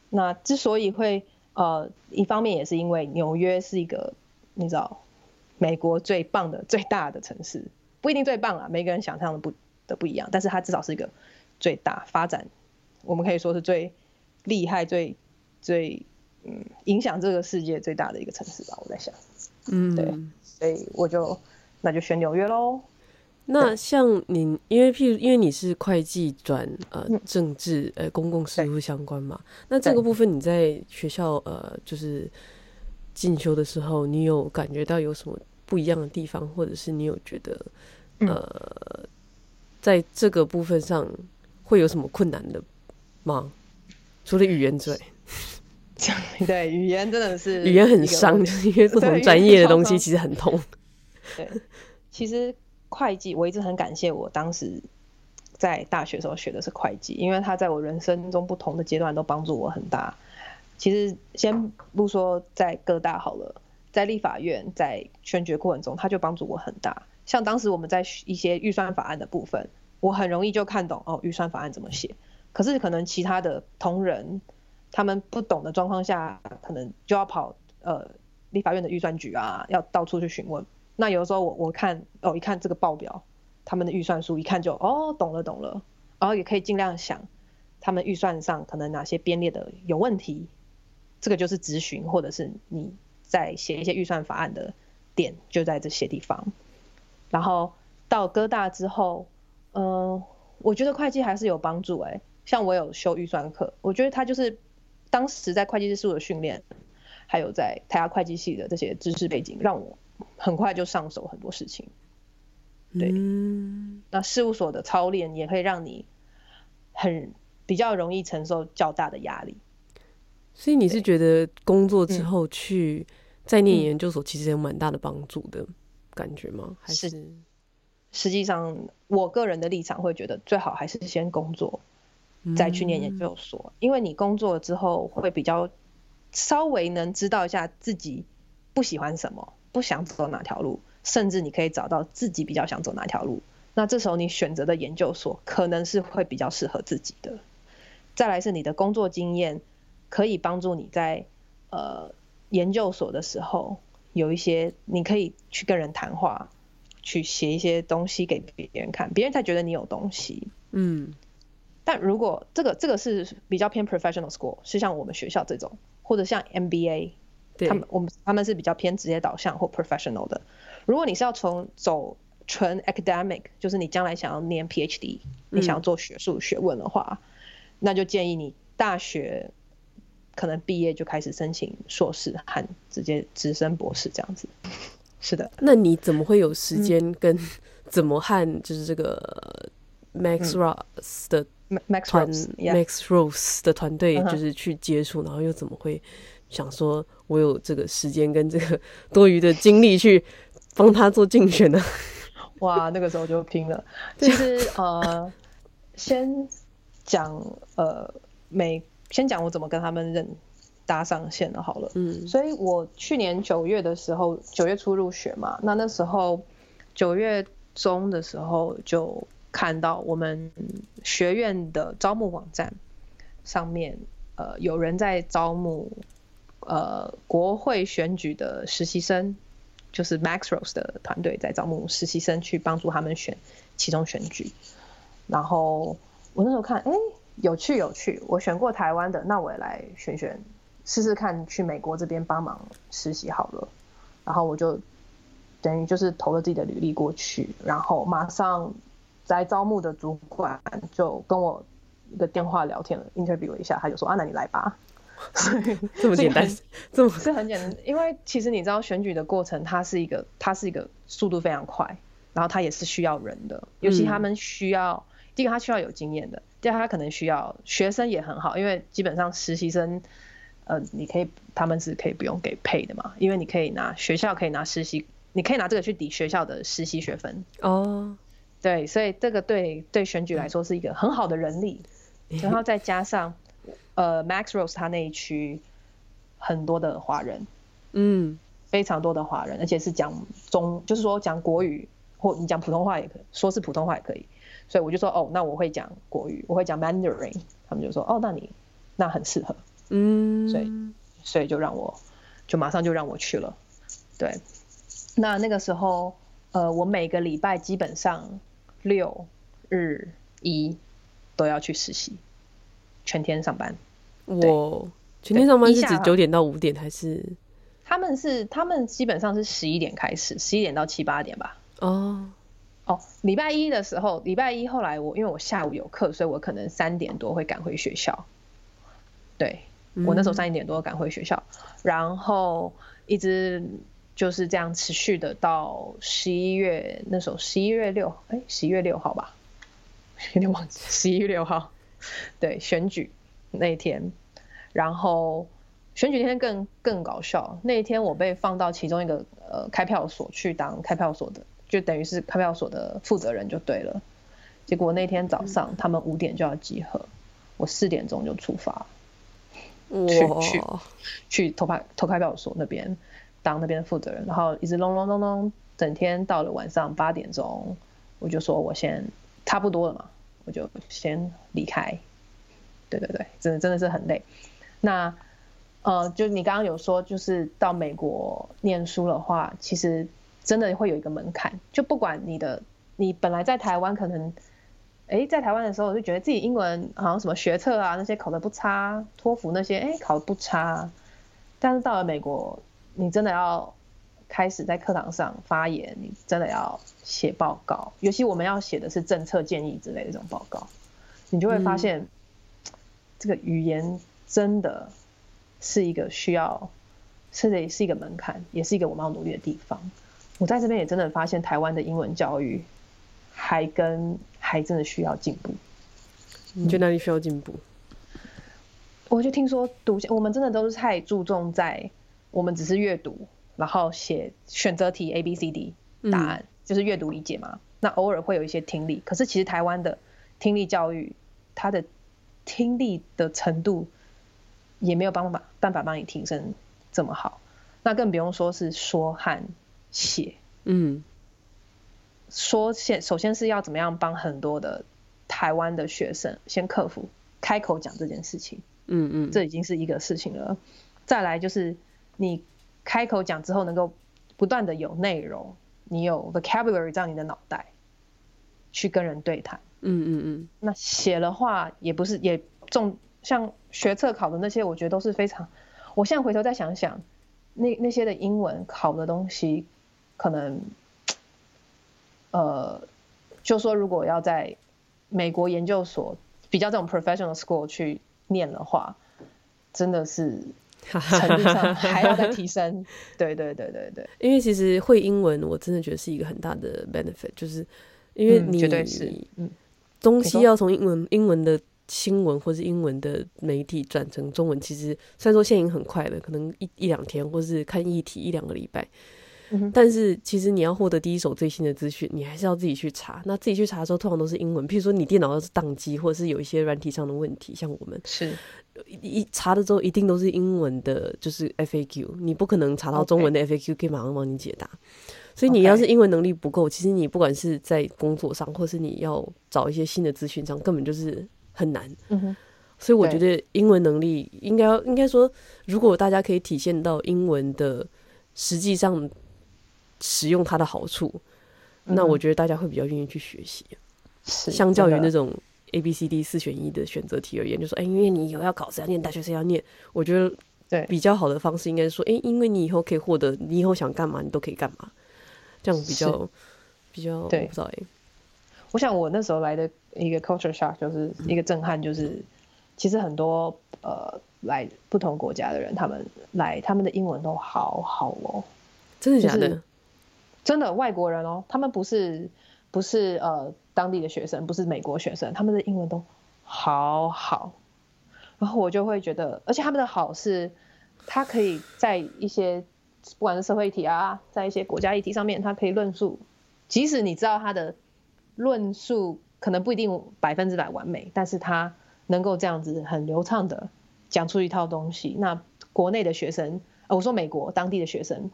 那之所以会呃，一方面也是因为纽约是一个你知道，美国最棒的最大的城市，不一定最棒啊，每个人想象的不。的不一样，但是它至少是一个最大发展，我们可以说是最厉害、最最嗯影响这个世界最大的一个城市吧。我在想，嗯，对，所以我就那就选纽约喽。那像你，因为譬如因为你是会计转呃政治呃公共事务相关嘛，那这个部分你在学校呃就是进修的时候，你有感觉到有什么不一样的地方，或者是你有觉得呃？嗯在这个部分上会有什么困难的吗？除了语言之外，对，语言真的是语言很伤，因为不同专业的东西其实很痛。对，其实会计我一直很感谢我当时在大学时候学的是会计，因为他在我人生中不同的阶段都帮助我很大。其实先不说在各大好了，在立法院在选举过程中，他就帮助我很大。像当时我们在一些预算法案的部分，我很容易就看懂哦，预算法案怎么写。可是可能其他的同仁他们不懂的状况下，可能就要跑呃立法院的预算局啊，要到处去询问。那有的时候我我看哦，一看这个报表，他们的预算书一看就哦懂了懂了，然后也可以尽量想他们预算上可能哪些编列的有问题，这个就是质询或者是你在写一些预算法案的点就在这些地方。然后到哥大之后，嗯、我觉得会计还是有帮助哎。像我有修预算课，我觉得他就是当时在会计师事务的训练，还有在台大会计系的这些知识背景，让我很快就上手很多事情。对，嗯、那事务所的操练也可以让你很比较容易承受较大的压力。所以你是觉得工作之后去在念研究所其实有蛮大的帮助的感觉吗？还是实际上，我个人的立场会觉得最好还是先工作，再去念研究所，嗯、因为你工作之后会比较稍微能知道一下自己不喜欢什么，不想走哪条路，甚至你可以找到自己比较想走哪条路。那这时候你选择的研究所可能是会比较适合自己的。再来是你的工作经验，可以帮助你在呃研究所的时候有一些你可以去跟人谈话，去写一些东西给别人看，别人才觉得你有东西。嗯。但如果这个这个是比较偏 professional school，是像我们学校这种，或者像 MBA，对。他们我们他们是比较偏职业导向或 professional 的。如果你是要从走纯 academic，就是你将来想要念 PhD，你想要做学术学问的话，嗯、那就建议你大学可能毕业就开始申请硕士和直接直升博士这样子。是的，那你怎么会有时间跟怎么和就是这个 Max Ross 的团 Max Rose 的团队就是去接触，然后又怎么会想说我有这个时间跟这个多余的精力去帮他做竞选呢？哇，那个时候就拼了。其实呃，先讲呃，每先讲我怎么跟他们认搭上线的好了。嗯，所以我去年九月的时候，九月初入学嘛，那那时候九月中的时候就看到我们学院的招募网站上面，呃，有人在招募呃国会选举的实习生。就是 Max Rose 的团队在招募实习生去帮助他们选其中选举，然后我那时候看，哎、有趣有趣，我选过台湾的，那我也来选选试试看去美国这边帮忙实习好了，然后我就等于就是投了自己的履历过去，然后马上在招募的主管就跟我一个电话聊天了，interview 一下，他就说啊，那你来吧。所以这么简单，这么是很简单，因为其实你知道选举的过程，它是一个，它是一个速度非常快，然后它也是需要人的，尤其他们需要，嗯、第一个他需要有经验的，第二个他可能需要学生也很好，因为基本上实习生，呃，你可以他们是可以不用给 pay 的嘛，因为你可以拿学校可以拿实习，你可以拿这个去抵学校的实习学分。哦，对，所以这个对对选举来说是一个很好的人力，嗯、然后再加上。呃，Max Rose 他那一区很多的华人，嗯，非常多的华人，而且是讲中，就是说讲国语或你讲普通话也可以，说是普通话也可以。所以我就说，哦，那我会讲国语，我会讲 Mandarin，他们就说，哦，那你那很适合，嗯，所以所以就让我就马上就让我去了。对，那那个时候，呃，我每个礼拜基本上六日一都要去实习，全天上班。我全天上班是指九点到五点还是？他们是他们基本上是十一点开始，十一点到七八点吧。哦哦，礼拜一的时候，礼拜一后来我因为我下午有课，所以我可能三点多会赶回学校。对，我那时候三点多赶回学校，嗯、然后一直就是这样持续的到十一月那时候十一月六哎十一月六号吧，有点忘记十一月六号，对选举那一天。然后选举那天更更搞笑，那一天我被放到其中一个呃开票所去当开票所的，就等于是开票所的负责人就对了。结果那天早上他们五点就要集合，我四点钟就出发，去去去投派投开票所那边当那边的负责人，然后一直隆隆隆隆，整天到了晚上八点钟，我就说我先差不多了嘛，我就先离开。对对对，真的真的是很累。那，呃，就你刚刚有说，就是到美国念书的话，其实真的会有一个门槛。就不管你的，你本来在台湾可能，哎，在台湾的时候我就觉得自己英文好像什么学测啊那些考得不差，托福那些哎考得不差。但是到了美国，你真的要开始在课堂上发言，你真的要写报告，尤其我们要写的是政策建议之类的这种报告，你就会发现，嗯、这个语言。真的是一个需要，甚至是一个门槛，也是一个我们要努力的地方。我在这边也真的发现，台湾的英文教育还跟还真的需要进步。你觉得哪里需要进步？我就听说读，我们真的都是太注重在我们只是阅读，然后写选择题 A B C D 答案，嗯、就是阅读理解嘛。那偶尔会有一些听力，可是其实台湾的听力教育，它的听力的程度也没有办法办法帮你提升这么好。那更不用说是说和写，嗯，说先首先是要怎么样帮很多的台湾的学生先克服开口讲这件事情，嗯嗯，这已经是一个事情了。再来就是你开口讲之后，能够不断的有内容，你有 vocabulary 在你的脑袋去跟人对谈，嗯嗯嗯。那写的话也不是也重，像学测考的那些，我觉得都是非常。我现在回头再想想。那那些的英文考的东西，可能，呃，就说如果要在美国研究所比较这种 professional school 去念的话，真的是程度上还要再提升。对对对对对。因为其实会英文，我真的觉得是一个很大的 benefit，就是因为你、嗯、绝对是，嗯，东西要从英文英文的。新闻或是英文的媒体转成中文，其实虽然说现在已经很快了，可能一一两天，或是看议题一两个礼拜，嗯、但是其实你要获得第一手最新的资讯，你还是要自己去查。那自己去查的时候，通常都是英文。譬如说你电脑要是宕机，或者是有一些软体上的问题，像我们是一查的时候，一定都是英文的，就是 FAQ，你不可能查到中文的 FAQ 可以马上帮你解答。所以你要是英文能力不够，其实你不管是在工作上，或是你要找一些新的资讯上，根本就是。很难，嗯哼，所以我觉得英文能力应该应该说，如果大家可以体现到英文的实际上使用它的好处，嗯、那我觉得大家会比较愿意去学习。是，相较于那种 A B C D 四选一的选择题而言，就说哎、欸，因为你以后要考试要念大学，是要念，我觉得对。比较好的方式应该是说，哎、欸，因为你以后可以获得，你以后想干嘛，你都可以干嘛，这样比较比较对，不知道哎、欸。我想我那时候来的一个 culture shock 就是一个震撼，就是其实很多呃来不同国家的人，他们来他们的英文都好好哦，真的假的？真的外国人哦，他们不是不是呃当地的学生，不是美国学生，他们的英文都好好。然后我就会觉得，而且他们的好是，他可以在一些不管是社会议题啊，在一些国家议题上面，他可以论述，即使你知道他的。论述可能不一定百分之百完美，但是他能够这样子很流畅的讲出一套东西。那国内的学生，呃，我说美国当地的学生，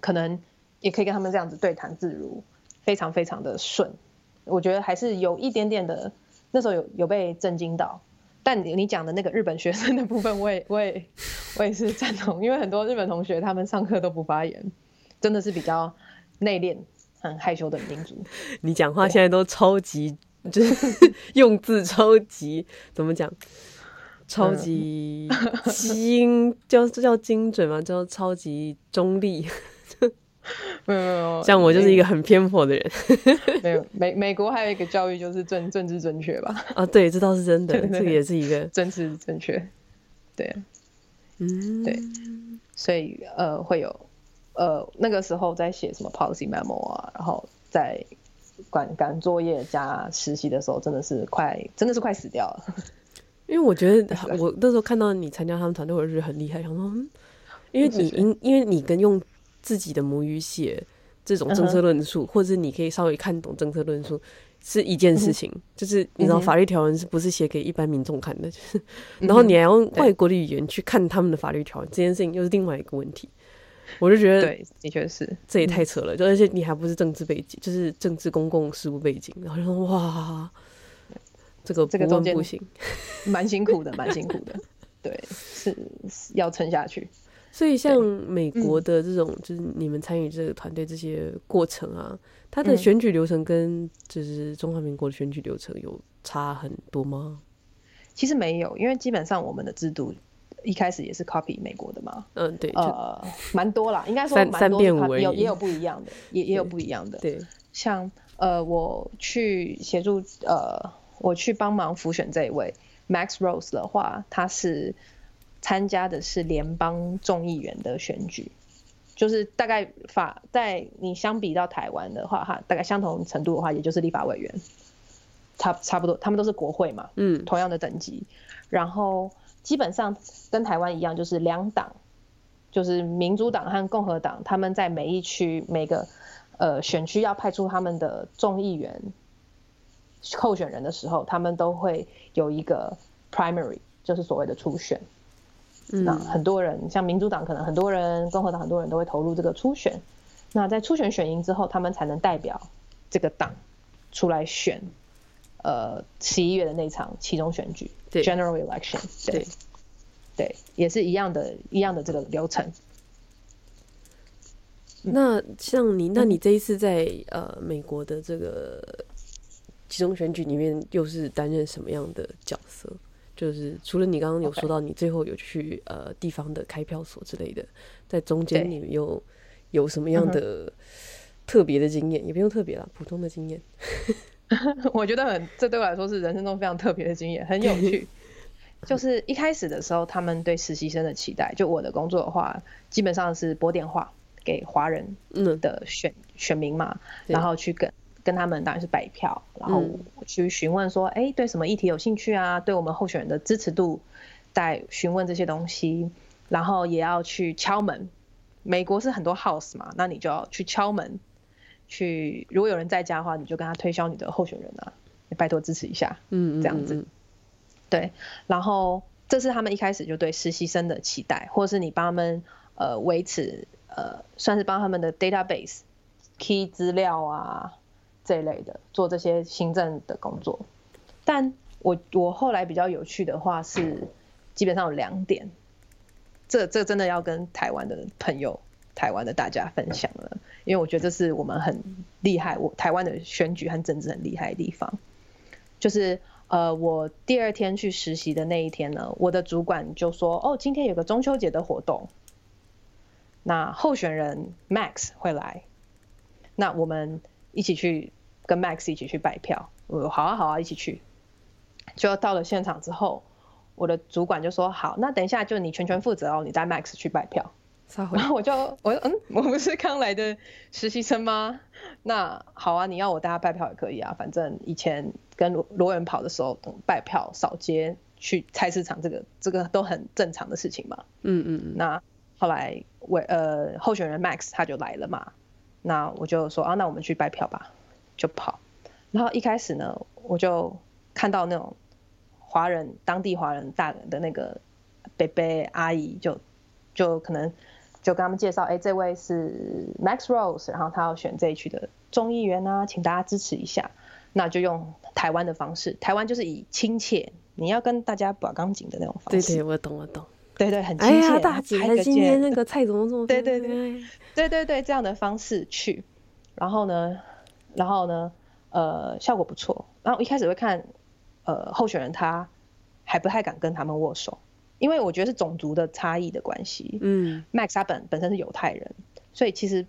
可能也可以跟他们这样子对谈自如，非常非常的顺。我觉得还是有一点点的，那时候有有被震惊到。但你你讲的那个日本学生的部分，我也我也我也是赞同，因为很多日本同学他们上课都不发言，真的是比较内敛。很害羞的民族，你讲话现在都超级，就是 用字超级怎么讲？超级 精，叫这叫精准吗？叫超级中立？没 有没有，像我就是一个很偏颇的人。没有美美国还有一个教育就是政政治正确吧？啊，对，这倒是真的，这个也是一个政治正确。对，嗯，对，所以呃会有。呃，那个时候在写什么 policy memo 啊，然后在赶赶作业加实习的时候，真的是快，真的是快死掉了。因为我觉得我那时候看到你参加他们团队，我是很厉害，想说，因为你因因为你跟用自己的母语写这种政策论述，或者你可以稍微看懂政策论述是一件事情，就是你知道法律条文是不是写给一般民众看的，就是，然后你还用外国的语言去看他们的法律条文，这件事情又是另外一个问题。我就觉得，对，的确是，这也太扯了。就而且你还不是政治背景，就是政治公共事务背景，然后就说哇，这个这个中间不行，蛮辛苦的，蛮辛苦的。对，是要撑下去。所以像美国的这种，就是你们参与这个团队这些过程啊，它的选举流程跟就是中华民国的选举流程有差很多吗？其实没有，因为基本上我们的制度。一开始也是 copy 美国的嘛，嗯对，呃，蛮多啦，应该说蛮多三变五，有也有不一样的，也也有不一样的，对，像呃我去协助呃我去帮忙辅选这一位 Max Rose 的话，他是参加的是联邦众议员的选举，就是大概法在你相比到台湾的话哈，大概相同程度的话，也就是立法委员，差差不多，他们都是国会嘛，嗯，同样的等级，然后。基本上跟台湾一样，就是两党就是民主党和共和党他们在每一区每个呃选区要派出他们的众议员候选人的时候，他们都会有一个 primary，就是所谓的初选。嗯、那很多人像民主党可能很多人，共和党很多人都会投入这个初选。那在初选选赢之后，他们才能代表这个党出来选，呃，十一月的那场其中选举对，General Election，对，对，对，也是一样的，一样的这个流程。那像你，那你这一次在呃美国的这个期中选举里面，又是担任什么样的角色？就是除了你刚刚有说到，你最后有去呃地方的开票所之类的，在中间你们又有什么样的特别的经验？也不用特别啦，普通的经验。我觉得很，这对我来说是人生中非常特别的经验，很有趣。就是一开始的时候，他们对实习生的期待，就我的工作的话，基本上是拨电话给华人的选选民嘛，然后去跟。跟他们当然是摆票，然后去询问说，哎、嗯，对什么议题有兴趣啊？对我们候选人的支持度，在询问这些东西，然后也要去敲门。美国是很多 house 嘛，那你就要去敲门，去如果有人在家的话，你就跟他推销你的候选人啊，你拜托支持一下，嗯，这样子。对，然后这是他们一开始就对实习生的期待，或是你帮他们呃维持呃算是帮他们的 database key 资料啊。这一类的做这些行政的工作，但我我后来比较有趣的话是，基本上有两点，这这真的要跟台湾的朋友、台湾的大家分享了，因为我觉得这是我们很厉害，我台湾的选举和政治很厉害的地方，就是呃，我第二天去实习的那一天呢，我的主管就说，哦，今天有个中秋节的活动，那候选人 Max 会来，那我们一起去。跟 Max 一起去拜票，我说好啊好啊，一起去。就到了现场之后，我的主管就说好，那等一下就你全权负责哦，你带 Max 去拜票。然后我就我说嗯，我不是刚来的实习生吗？那好啊，你要我带他拜票也可以啊，反正以前跟罗罗文跑的时候，拜票扫街去菜市场，这个这个都很正常的事情嘛。嗯嗯嗯。那后来我呃候选人 Max 他就来了嘛，那我就说啊，那我们去拜票吧。就跑，然后一开始呢，我就看到那种华人当地华人大人的那个伯伯阿姨就，就就可能就跟他们介绍，哎，这位是 Max Rose，然后他要选这一区的众议员啊，请大家支持一下。那就用台湾的方式，台湾就是以亲切，你要跟大家把钢筋的那种方式。对对，我懂我懂。对对，很亲切。哎呀，大姐，今天那个蔡怎么这么？对对对，对对对，这样的方式去，然后呢？然后呢，呃，效果不错。然后一开始会看，呃，候选人他还不太敢跟他们握手，因为我觉得是种族的差异的关系。嗯，Max 他本本身是犹太人，所以其实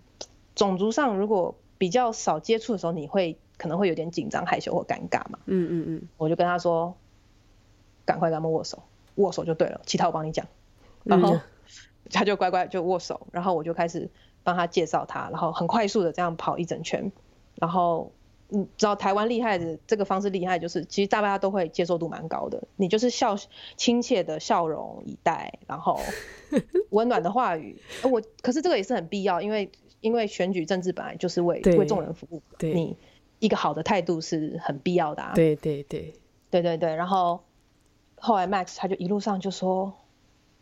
种族上如果比较少接触的时候，你会可能会有点紧张、害羞或尴尬嘛。嗯嗯嗯。我就跟他说，赶快跟他们握手，握手就对了，其他我帮你讲。然后他就乖乖就握手，然后我就开始帮他介绍他，然后很快速的这样跑一整圈。然后，你知道台湾厉害的这个方式厉害，就是其实大家都会接受度蛮高的。你就是笑亲切的笑容以待，然后 温暖的话语。我可是这个也是很必要，因为因为选举政治本来就是为为众人服务，对，你一个好的态度是很必要的啊。对对对对对对。然后后来 Max 他就一路上就说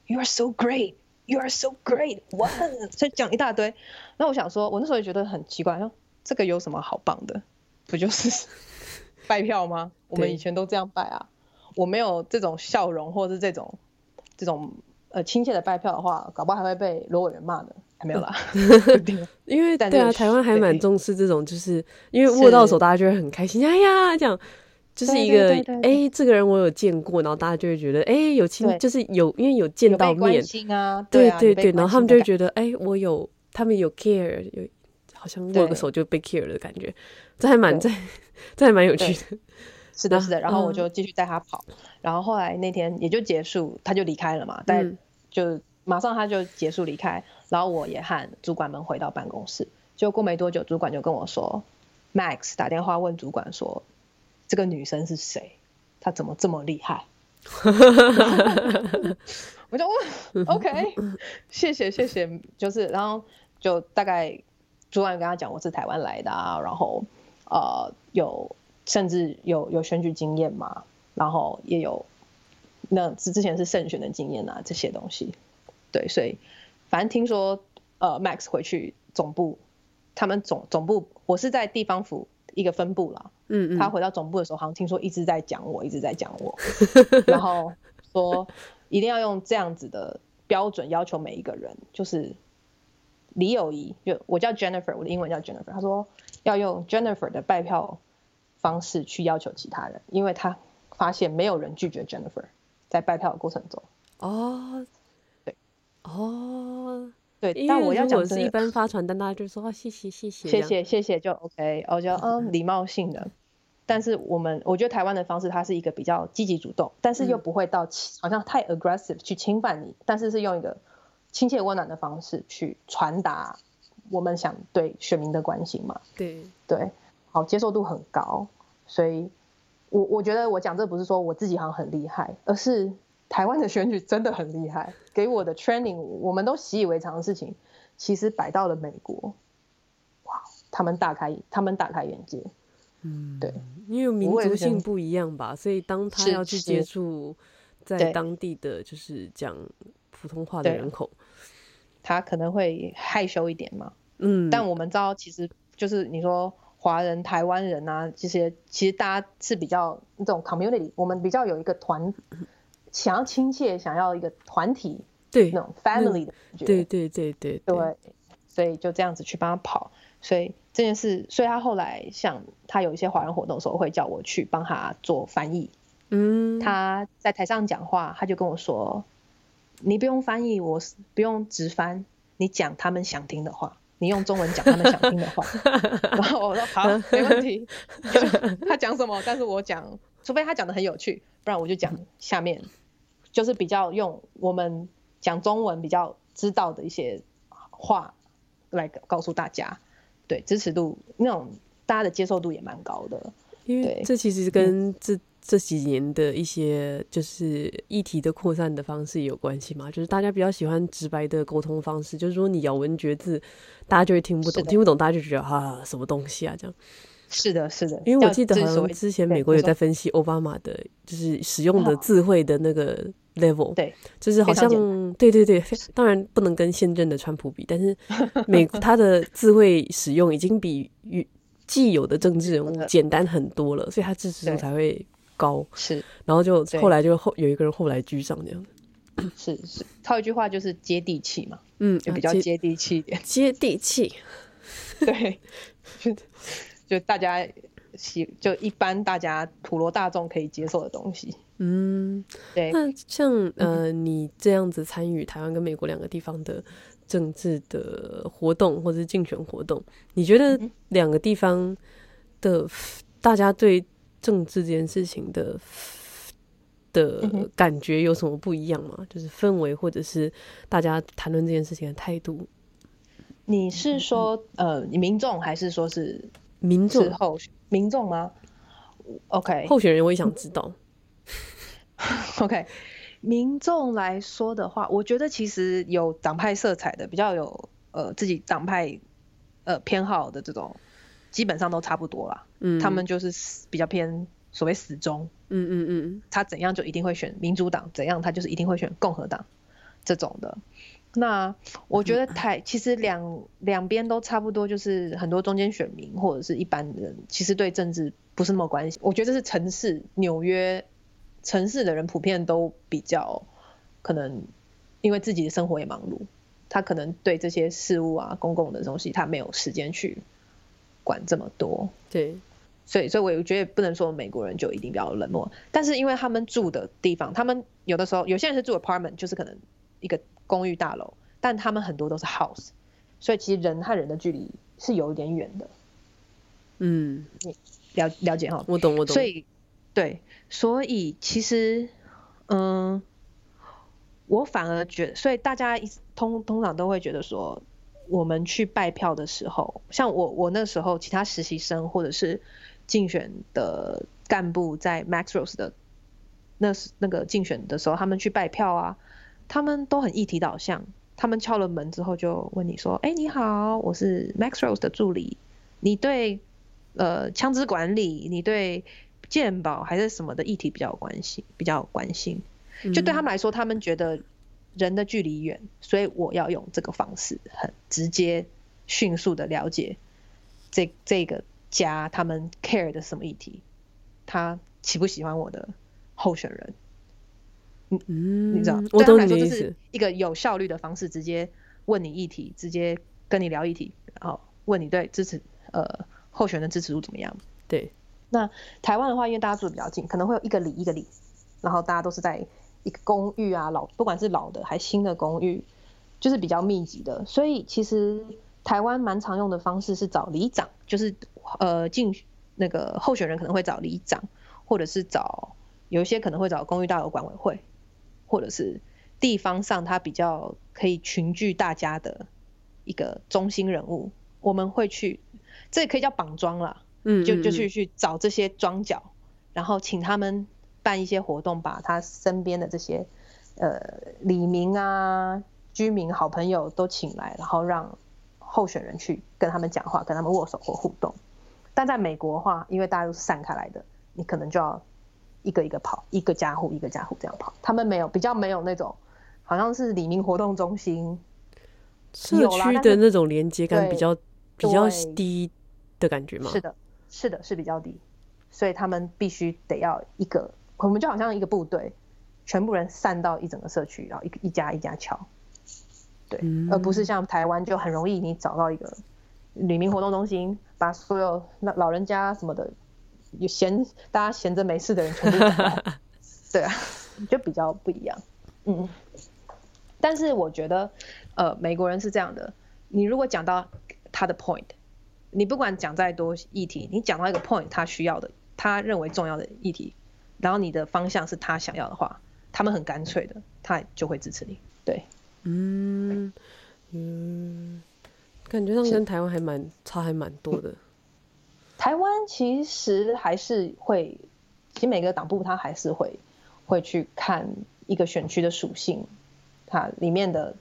，You are so great, you are so great，哇，所以讲一大堆。那我想说，我那时候也觉得很奇怪，说。这个有什么好棒的？不就是 拜票吗？我们以前都这样拜啊。我没有这种笑容，或者是这种这种呃亲切的拜票的话，搞不好还会被罗委员骂的。还没有啦，因为对啊，台湾还蛮重视这种，就是因为握到手，大家就会很开心。哎呀，这样就是一个哎，这个人我有见过，然后大家就会觉得哎，有亲，就是有因为有见到面啊，对对对，然后他们就会觉得哎，我有他们有 care 有。好像握个手就被 care 的感觉，这还蛮这 这还蛮有趣的。是的，是的。然后我就继续带他跑，嗯、然后后来那天也就结束，他就离开了嘛。但就马上他就结束离开，然后我也和主管们回到办公室。就过没多久，主管就跟我说，Max 打电话问主管说，这个女生是谁？她怎么这么厉害？我就问 OK，谢谢谢谢，就是然后就大概主管跟他讲我是台湾来的啊，然后呃有甚至有有选举经验嘛，然后也有那之之前是胜选的经验啊这些东西，对，所以反正听说呃 Max 回去总部，他们总总部我是在地方府一个分部啦，嗯，嗯，他回到总部的时候好像听说一直在讲我，一直在讲我，然后说。一定要用这样子的标准要求每一个人，就是李友仪，就我叫 Jennifer，我的英文叫 Jennifer。他说要用 Jennifer 的拜票方式去要求其他人，因为他发现没有人拒绝 Jennifer 在拜票的过程中。哦，对，哦，对。但我要讲的是一般发传单，大家就说谢谢谢谢谢谢谢谢就 OK，我就嗯礼貌性的。但是我们，我觉得台湾的方式，它是一个比较积极主动，但是又不会到好像太 aggressive 去侵犯你，但是是用一个亲切温暖的方式去传达我们想对选民的关心嘛。对。对，好，接受度很高，所以我我觉得我讲这不是说我自己好像很厉害，而是台湾的选举真的很厉害，给我的 training 我们都习以为常的事情，其实摆到了美国，哇，他们大开他们大开眼界。嗯，对，因为民族性不一样吧，所以当他要去接触在当地的就是讲普通话的人口，他可能会害羞一点嘛。嗯，但我们知道，其实就是你说华人、台湾人啊，这些其实大家是比较这种 community，我们比较有一个团，想要亲切，想要一个团体，对那种 family 的感觉，对对对对对，对，所以就这样子去帮他跑，所以。这件事，所以他后来像他有一些华人活动的时候，会叫我去帮他做翻译。嗯，他在台上讲话，他就跟我说：“你不用翻译，我不用直翻，你讲他们想听的话，你用中文讲他们想听的话。”然后我说：“好，没问题。”他讲什么？但是我讲，除非他讲得很有趣，不然我就讲下面，就是比较用我们讲中文比较知道的一些话来告诉大家。对，支持度那种大家的接受度也蛮高的，因为这其实跟这、嗯、这几年的一些就是议题的扩散的方式有关系嘛，就是大家比较喜欢直白的沟通方式，就是说你咬文嚼字，大家就会听不懂，听不懂大家就觉得啊什么东西啊这样。是的，是的，因为我记得好像之前美国有在分析奥巴马的，就是使用的智慧的那个 level，对，就是好像对对对，当然不能跟现任的川普比，但是美他的智慧使用已经比与既有的政治人物简单很多了，所以他支持度才会高。是，然后就后来就后有一个人后来居上这样。是是，套一句话就是接地气嘛，嗯，就比较接地气一点，接地气，对。就大家喜，就一般大家普罗大众可以接受的东西。嗯，对。那像呃，你这样子参与台湾跟美国两个地方的政治的活动或者是竞选活动，你觉得两个地方的大家对政治这件事情的的感觉有什么不一样吗？就是氛围或者是大家谈论这件事情的态度？你是说呃，你民众还是说是？民众候民众吗？OK，候选人我也想知道。OK，民众来说的话，我觉得其实有党派色彩的，比较有呃自己党派呃偏好的这种，基本上都差不多啦。嗯，他们就是比较偏所谓死忠。嗯嗯嗯，他怎样就一定会选民主党，怎样他就是一定会选共和党这种的。那我觉得台其实两两边都差不多，就是很多中间选民或者是一般人，其实对政治不是那么关心。我觉得这是城市，纽约城市的人普遍都比较可能因为自己的生活也忙碌，他可能对这些事物啊、公共的东西，他没有时间去管这么多。对，所以所以我觉得不能说美国人就一定比较冷漠，但是因为他们住的地方，他们有的时候有些人是住 apartment，就是可能一个。公寓大楼，但他们很多都是 house，所以其实人和人的距离是有一点远的。嗯，了了解哈？我懂，我懂。所以，对，所以其实，嗯，我反而觉得，所以大家通通常都会觉得说，我们去拜票的时候，像我我那时候其他实习生或者是竞选的干部在 Max Rose 的那那个竞选的时候，他们去拜票啊。他们都很议题导向。他们敲了门之后就问你说：“哎、欸，你好，我是 Max Rose 的助理，你对呃枪支管理，你对鉴宝还是什么的议题比较有关系，比较有关心。就对他们来说，他们觉得人的距离远，所以我要用这个方式，很直接、迅速的了解这这个家他们 care 的什么议题，他喜不喜欢我的候选人。”嗯，你知道，对他们来说就是一个有效率的方式，直接问你议题，直接跟你聊议题，然后问你对支持呃候选人支持度怎么样？对。那台湾的话，因为大家住的比较近，可能会有一个里一个里，然后大家都是在一个公寓啊，老不管是老的还新的公寓，就是比较密集的，所以其实台湾蛮常用的方式是找里长，就是呃进那个候选人可能会找里长，或者是找有一些可能会找公寓大楼管委会。或者是地方上他比较可以群聚大家的一个中心人物，我们会去，这也可以叫绑庄啦，嗯，就就去去找这些庄脚，然后请他们办一些活动，把他身边的这些呃李民啊、居民、好朋友都请来，然后让候选人去跟他们讲话，跟他们握手或互动。但在美国的话，因为大家都是散开来的，你可能就要。一个一个跑，一个家户一个家户这样跑，他们没有比较没有那种，好像是李民活动中心，社区的那种连接感比较比较低的感觉吗？是的，是的，是比较低，所以他们必须得要一个，我们就好像一个部队，全部人散到一整个社区，然后一一家一家敲，对，嗯、而不是像台湾就很容易你找到一个里民活动中心，把所有那老人家什么的。有闲大家闲着没事的人全部 对啊，就比较不一样，嗯。但是我觉得，呃，美国人是这样的，你如果讲到他的 point，你不管讲再多议题，你讲到一个 point，他需要的，他认为重要的议题，然后你的方向是他想要的话，他们很干脆的，他就会支持你。对，嗯嗯，感觉上跟台湾还蛮差，还蛮多的。台湾其实还是会，其实每个党部他还是会会去看一个选区的属性，它里面的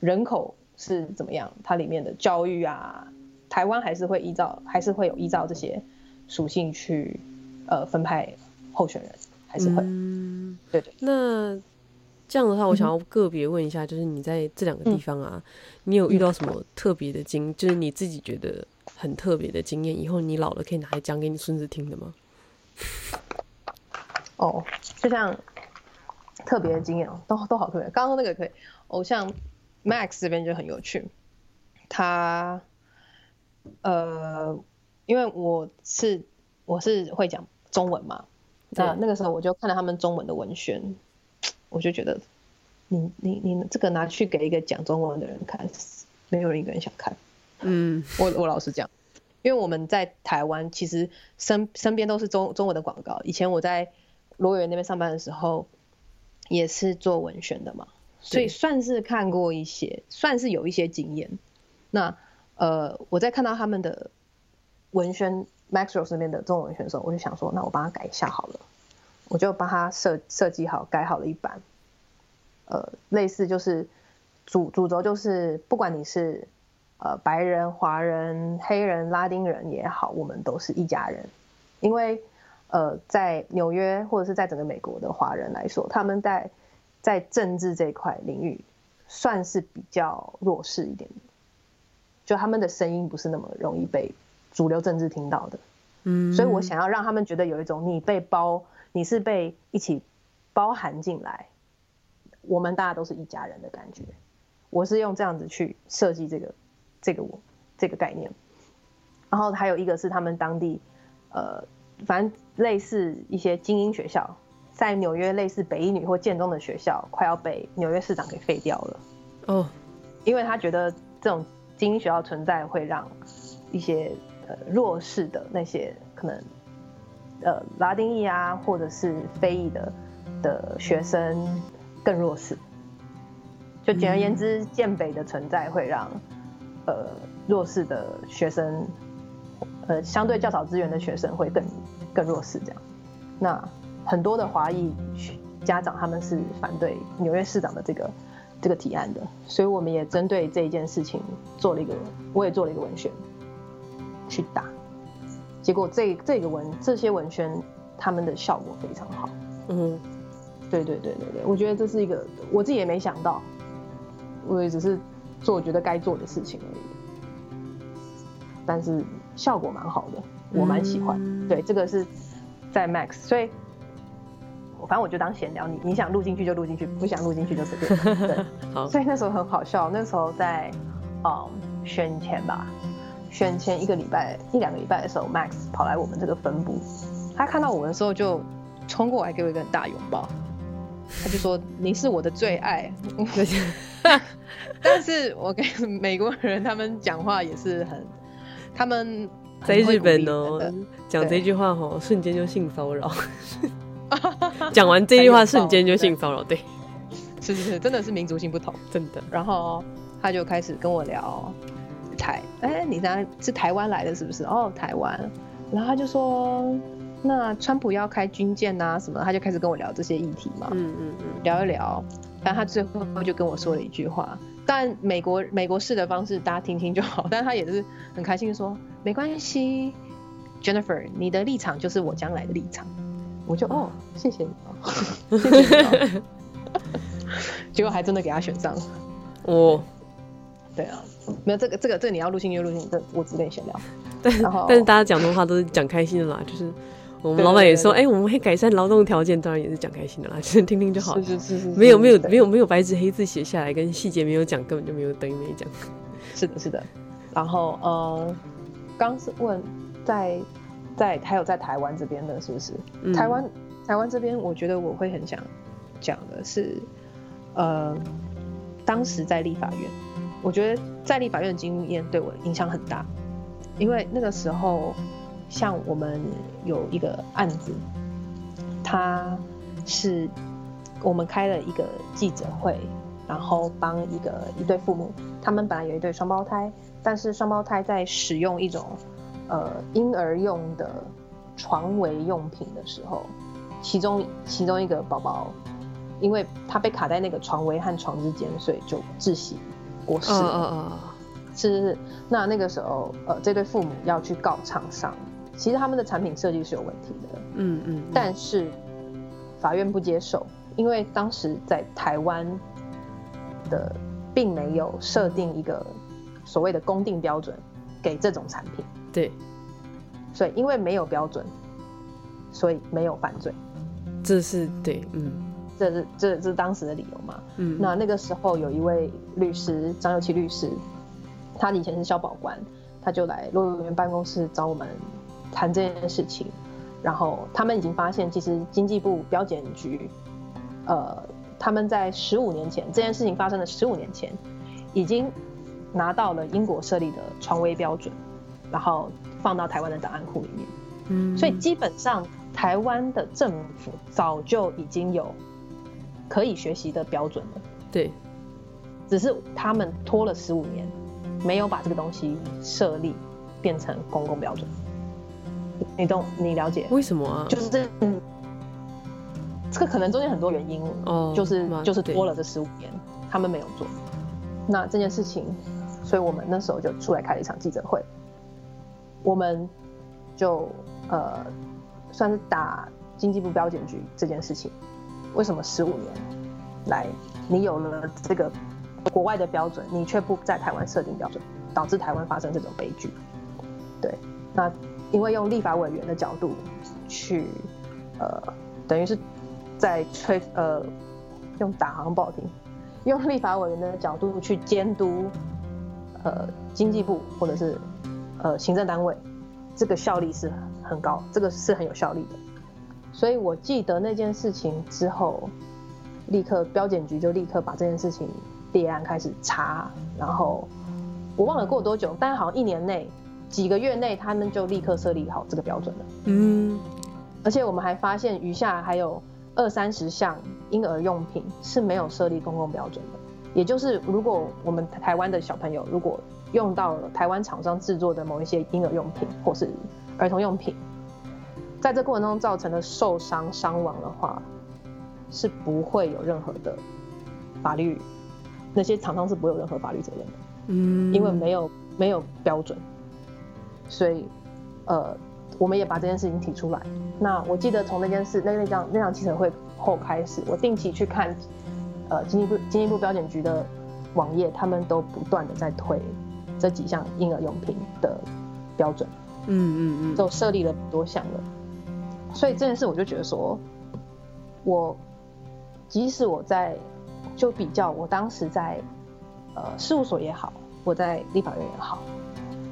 人口是怎么样，它里面的教育啊，台湾还是会依照，还是会有依照这些属性去呃分派候选人，还是会，嗯，对对。那这样的话，我想要个别问一下，就是你在这两个地方啊，嗯、你有遇到什么特别的经，就是你自己觉得。很特别的经验，以后你老了可以拿来讲给你孙子听的吗？哦，就像特别的经验哦，都都好特别。刚刚那个可以，偶像 Max 这边就很有趣。他呃，因为我是我是会讲中文嘛，那那个时候我就看了他们中文的文宣，我就觉得你你你这个拿去给一个讲中文的人看，没有人一个人想看。嗯，我我老实讲，因为我们在台湾其实身身边都是中中文的广告。以前我在罗源那边上班的时候，也是做文宣的嘛，所以算是看过一些，算是有一些经验。那呃，我在看到他们的文宣 Max Rose 那边的中文选手，我就想说，那我帮他改一下好了，我就帮他设设计好，改好了一版。呃，类似就是主主轴就是不管你是。呃，白人、华人、黑人、拉丁人也好，我们都是一家人。因为，呃，在纽约或者是在整个美国的华人来说，他们在在政治这一块领域算是比较弱势一点，就他们的声音不是那么容易被主流政治听到的。嗯，所以我想要让他们觉得有一种你被包，你是被一起包含进来，我们大家都是一家人的感觉。我是用这样子去设计这个。这个我这个概念，然后还有一个是他们当地，呃，反正类似一些精英学校，在纽约类似北一女或建中的学校，快要被纽约市长给废掉了。哦，因为他觉得这种精英学校存在会让一些呃弱势的那些可能呃拉丁裔啊，或者是非裔的的学生更弱势。就简而言之，嗯、建北的存在会让。呃，弱势的学生，呃，相对较少资源的学生会更更弱势这样。那很多的华裔家长他们是反对纽约市长的这个这个提案的，所以我们也针对这一件事情做了一个，我也做了一个文宣去打，结果这这个文这些文宣他们的效果非常好。嗯，对对对对对，我觉得这是一个我自己也没想到，我也只是做我觉得该做的事情而已，但是效果蛮好的，我蛮喜欢。嗯、对，这个是在 Max，所以。反正我就当闲聊，你你想录进去就录进去，不想录进去就随便。对，好。所以那时候很好笑，那时候在嗯选前吧，选前一个礼拜一两个礼拜的时候，Max 跑来我们这个分部，他看到我们的时候就冲过来给我一个很大拥抱，他就说你是我的最爱。但是我跟美国人他们讲话也是很，他们在日本哦讲这句话吼，瞬间就性骚扰。讲完这句话，瞬间就性骚扰，对，是是是，真的是民族性不同，真的。然后他就开始跟我聊台，哎、欸，你当是台湾来的，是不是？哦，台湾。然后他就说，那川普要开军舰啊什么？他就开始跟我聊这些议题嘛，嗯嗯嗯，聊一聊。然后他最后就跟我说了一句话，但美国美国式的方式，大家听听就好。但是他也是很开心说，没关系，Jennifer，你的立场就是我将来的立场。我就哦，谢谢你哦，谢谢你啊，结果还真的给他选上了。哦，对啊，没有这个这个这个你要录音就录音，这我只跟你闲聊。但是但是大家讲的话都是讲开心的啦，就是我们老板也说，哎、欸，我们会改善劳动条件，当然也是讲开心的啦，就是听听就好。是是是是，没有没有没有没有白纸黑字写下来，跟细节没有讲，根本就没有等于没讲。是的，是的。然后嗯，刚是问在。在还有在台湾这边的，是不是？嗯、台湾台湾这边，我觉得我会很想讲的是，呃，当时在立法院，我觉得在立法院的经验对我影响很大，因为那个时候，像我们有一个案子，他是我们开了一个记者会，然后帮一个一对父母，他们本来有一对双胞胎，但是双胞胎在使用一种。呃，婴儿用的床围用品的时候，其中其中一个宝宝，因为他被卡在那个床围和床之间，所以就窒息过世。是是是。那那个时候，呃，这对父母要去告厂商，其实他们的产品设计是有问题的。嗯嗯。但是法院不接受，因为当时在台湾的并没有设定一个所谓的公定标准给这种产品。对，所以因为没有标准，所以没有犯罪。这是对，嗯，这是这这是当时的理由嘛？嗯，那那个时候有一位律师张有其律师，他以前是消保官，他就来陆委员办公室找我们谈这件事情。然后他们已经发现，其实经济部标检局，呃，他们在十五年前这件事情发生的十五年前，已经拿到了英国设立的床威标准。然后放到台湾的档案库里面，嗯，所以基本上台湾的政府早就已经有可以学习的标准了，对，只是他们拖了十五年，没有把这个东西设立变成公共标准。你懂？你了解？为什么啊？就是这，嗯，这个可能中间很多原因，哦，就是就是拖了这十五年，他们没有做。那这件事情，所以我们那时候就出来开了一场记者会。我们就呃算是打经济部标检局这件事情，为什么十五年来你有了这个国外的标准，你却不在台湾设定标准，导致台湾发生这种悲剧？对，那因为用立法委员的角度去呃，等于是在催呃用打好像不好听，用立法委员的角度去监督呃经济部或者是。呃，行政单位，这个效力是很高，这个是很有效力的。所以我记得那件事情之后，立刻标检局就立刻把这件事情立案开始查，然后我忘了过多久，但好像一年内、几个月内，他们就立刻设立好这个标准了。嗯，而且我们还发现余下还有二三十项婴儿用品是没有设立公共标准的，也就是如果我们台湾的小朋友如果用到了台湾厂商制作的某一些婴儿用品或是儿童用品，在这过程中造成的受伤伤亡的话，是不会有任何的法律那些厂商是不会有任何法律责任的，嗯，因为没有没有标准，所以呃，我们也把这件事情提出来。那我记得从那件事那那场那场记者会后开始，我定期去看呃经济部经济部标检局的网页，他们都不断的在推这几项婴儿用品的标准，嗯嗯嗯，就设立了多项了。所以这件事我就觉得说，我即使我在就比较我当时在呃事务所也好，我在立法院也好，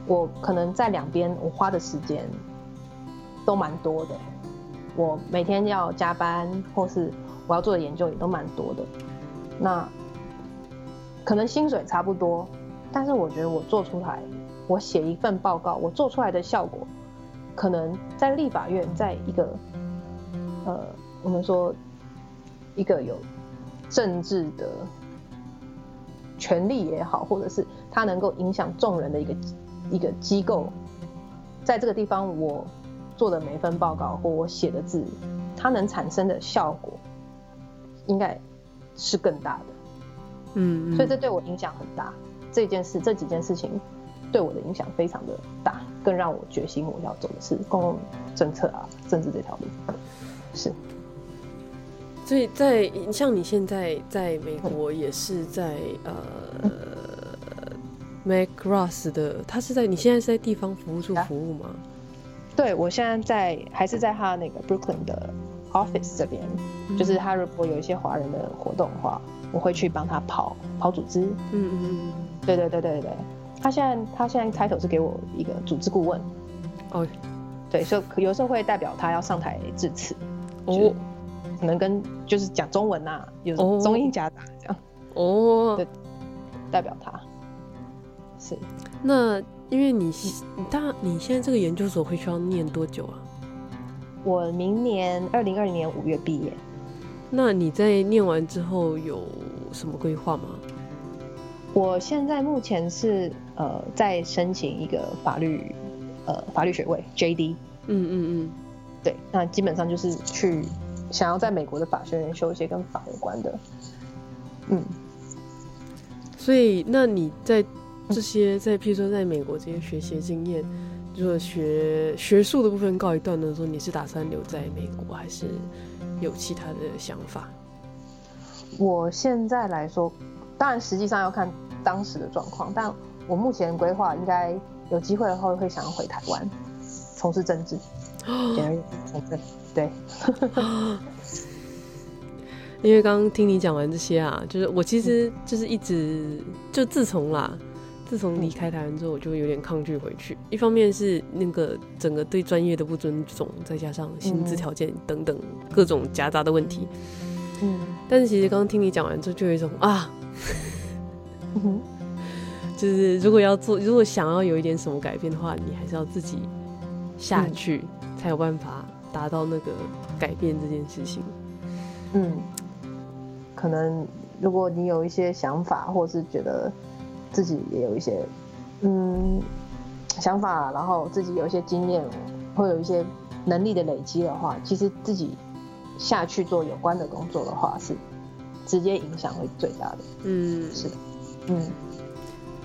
我可能在两边我花的时间都蛮多的，我每天要加班或是我要做的研究也都蛮多的，那可能薪水差不多，但是我觉得我做出来，我写一份报告，我做出来的效果。可能在立法院，在一个呃，我们说一个有政治的权力也好，或者是它能够影响众人的一个一个机构，在这个地方，我做的每份报告或我写的字，它能产生的效果，应该是更大的。嗯，嗯，所以这对我影响很大。这件事，这几件事情。对我的影响非常的大，更让我决心我要走的是公共政策啊，政治这条路。是，所以在像你现在在美国也是在、嗯、呃、嗯、MacRoss 的，他是在你现在是在地方服务处服务吗？对，我现在在还是在他那个 Brooklyn 的 office 这边，嗯、就是他如果有一些华人的活动的话，我会去帮他跑跑组织。嗯嗯嗯，对对对对对。他现在他现在 title 是给我一个组织顾问，哦，对，所以有时候会代表他要上台致辞，哦，可能跟就是讲中文呐、啊，有中英夹杂这样，哦，对，代表他，是。那因为你你大你现在这个研究所会需要念多久啊？我明年二零二零年五月毕业。那你在念完之后有什么规划吗？我现在目前是呃再申请一个法律呃法律学位 JD，嗯嗯嗯，对，那基本上就是去想要在美国的法学院修一些跟法有关的，嗯，所以那你在这些在譬如说在美国这些学习经验，就是学学术的部分告一段落的时候，你是打算留在美国还是有其他的想法？我现在来说。当然，实际上要看当时的状况，但我目前规划应该有机会的话，会想要回台湾从事政治。对，因为刚刚听你讲完这些啊，就是我其实就是一直就自从啦，自从离开台湾之后，我就有点抗拒回去。一方面是那个整个对专业的不尊重，再加上薪资条件等等各种夹杂的问题。嗯，但是其实刚刚听你讲完之后，就有一种啊。就是如果要做，如果想要有一点什么改变的话，你还是要自己下去，嗯、才有办法达到那个改变这件事情。嗯，可能如果你有一些想法，或是觉得自己也有一些嗯想法，然后自己有一些经验，会有一些能力的累积的话，其实自己下去做有关的工作的话是。直接影响会最大的，嗯，是的，嗯，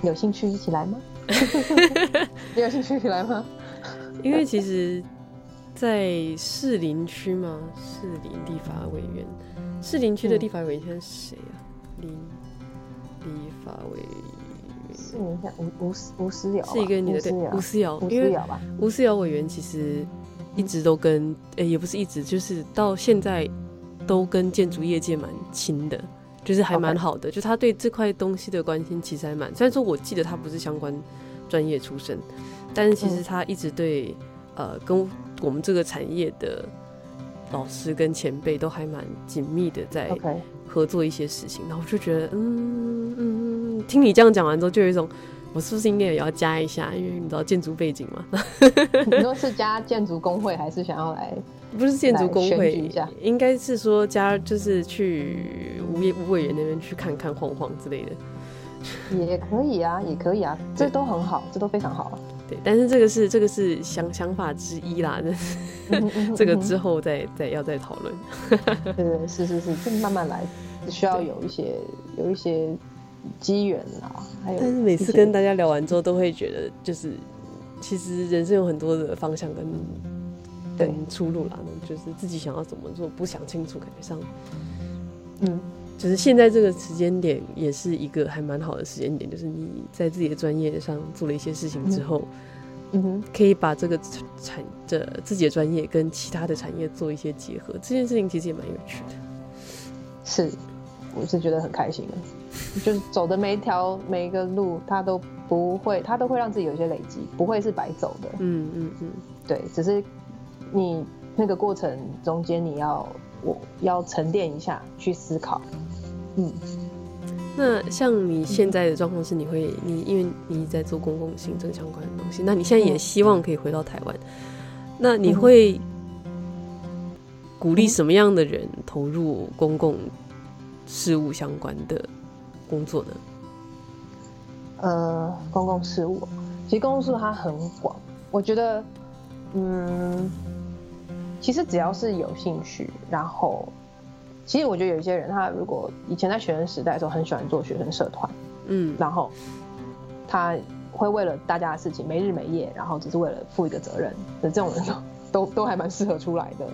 有兴趣一起来吗？你有兴趣一起来吗？因为其实，在士林区嘛，士林立法委员，士林区的立法委员是谁啊？林立法委员，士林像吴吴吴思瑶，是一个女的，对，吴思瑶，吴思瑶吧？吴思瑶委员其实一直都跟，呃、欸，也不是一直，就是到现在。都跟建筑业界蛮亲的，就是还蛮好的。就他对这块东西的关心其实还蛮。虽然说我记得他不是相关专业出身，但是其实他一直对、嗯、呃跟我们这个产业的老师跟前辈都还蛮紧密的在合作一些事情。然后我就觉得，嗯嗯，听你这样讲完之后，就有一种我是不是应该也要加一下？因为你知道建筑背景嘛。你说是加建筑工会，还是想要来？不是建筑工会，应该是说加就是去吴业吴委员那边去看看晃晃之类的，也可以啊，也可以啊，这都很好，这都非常好啊。对，但是这个是这个是想想法之一啦，这个之后再再要再讨论。对对，是是是，就慢慢来，只需要有一些有一些机缘啦，还有。但是每次跟大家聊完之后，都会觉得就是，其实人生有很多的方向跟对出路啦，就是自己想要怎么做，不想清楚，感觉上，嗯，就是现在这个时间点也是一个还蛮好的时间点，就是你在自己的专业上做了一些事情之后。嗯可以把这个产的自己的专业跟其他的产业做一些结合，这件事情其实也蛮有趣的。是，我是觉得很开心的，就是走的每一条每一个路，它都不会，它都会让自己有一些累积，不会是白走的。嗯嗯嗯，对，只是你那个过程中间，你要我要沉淀一下去思考。嗯。那像你现在的状况是，你会你因为你在做公共行政相关的东西，那你现在也希望可以回到台湾，那你会鼓励什么样的人投入公共事务相关的工作呢？呃，公共事务，其实公共事务它很广，我觉得，嗯，其实只要是有兴趣，然后。其实我觉得有一些人，他如果以前在学生时代的时候很喜欢做学生社团，嗯，然后他会为了大家的事情没日没夜，然后只是为了负一个责任的这种人都，都 都还蛮适合出来的。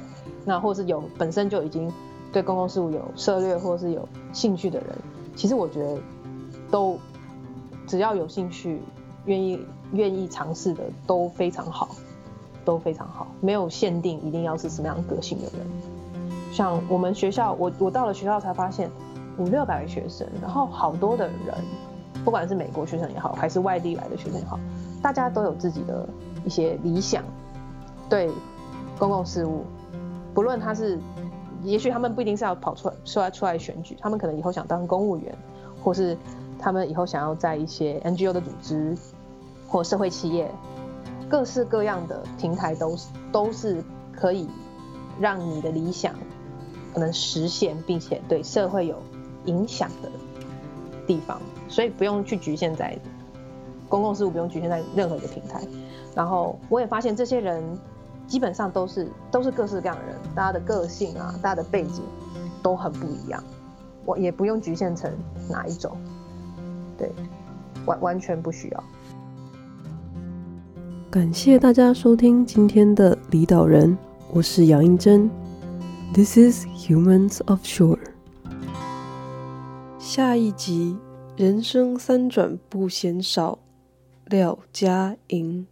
那或是有本身就已经对公共事务有涉略或是有兴趣的人，其实我觉得都只要有兴趣、愿意愿意尝试的都非常好，都非常好，没有限定一定要是什么样个性的人。像我们学校，我我到了学校才发现，五六百个学生，然后好多的人，不管是美国学生也好，还是外地来的学生也好，大家都有自己的一些理想，对公共事务，不论他是，也许他们不一定是要跑出来出来出来选举，他们可能以后想当公务员，或是他们以后想要在一些 NGO 的组织或社会企业，各式各样的平台都是都是可以让你的理想。可能实现，并且对社会有影响的地方，所以不用去局限在公共事务，不用局限在任何一个平台。然后我也发现，这些人基本上都是都是各式各样的人，大家的个性啊，大家的背景都很不一样。我也不用局限成哪一种，对，完完全不需要。感谢大家收听今天的离岛人，我是杨英珍。This is Humans of Shore。下一集，人生三转不嫌少，廖佳莹。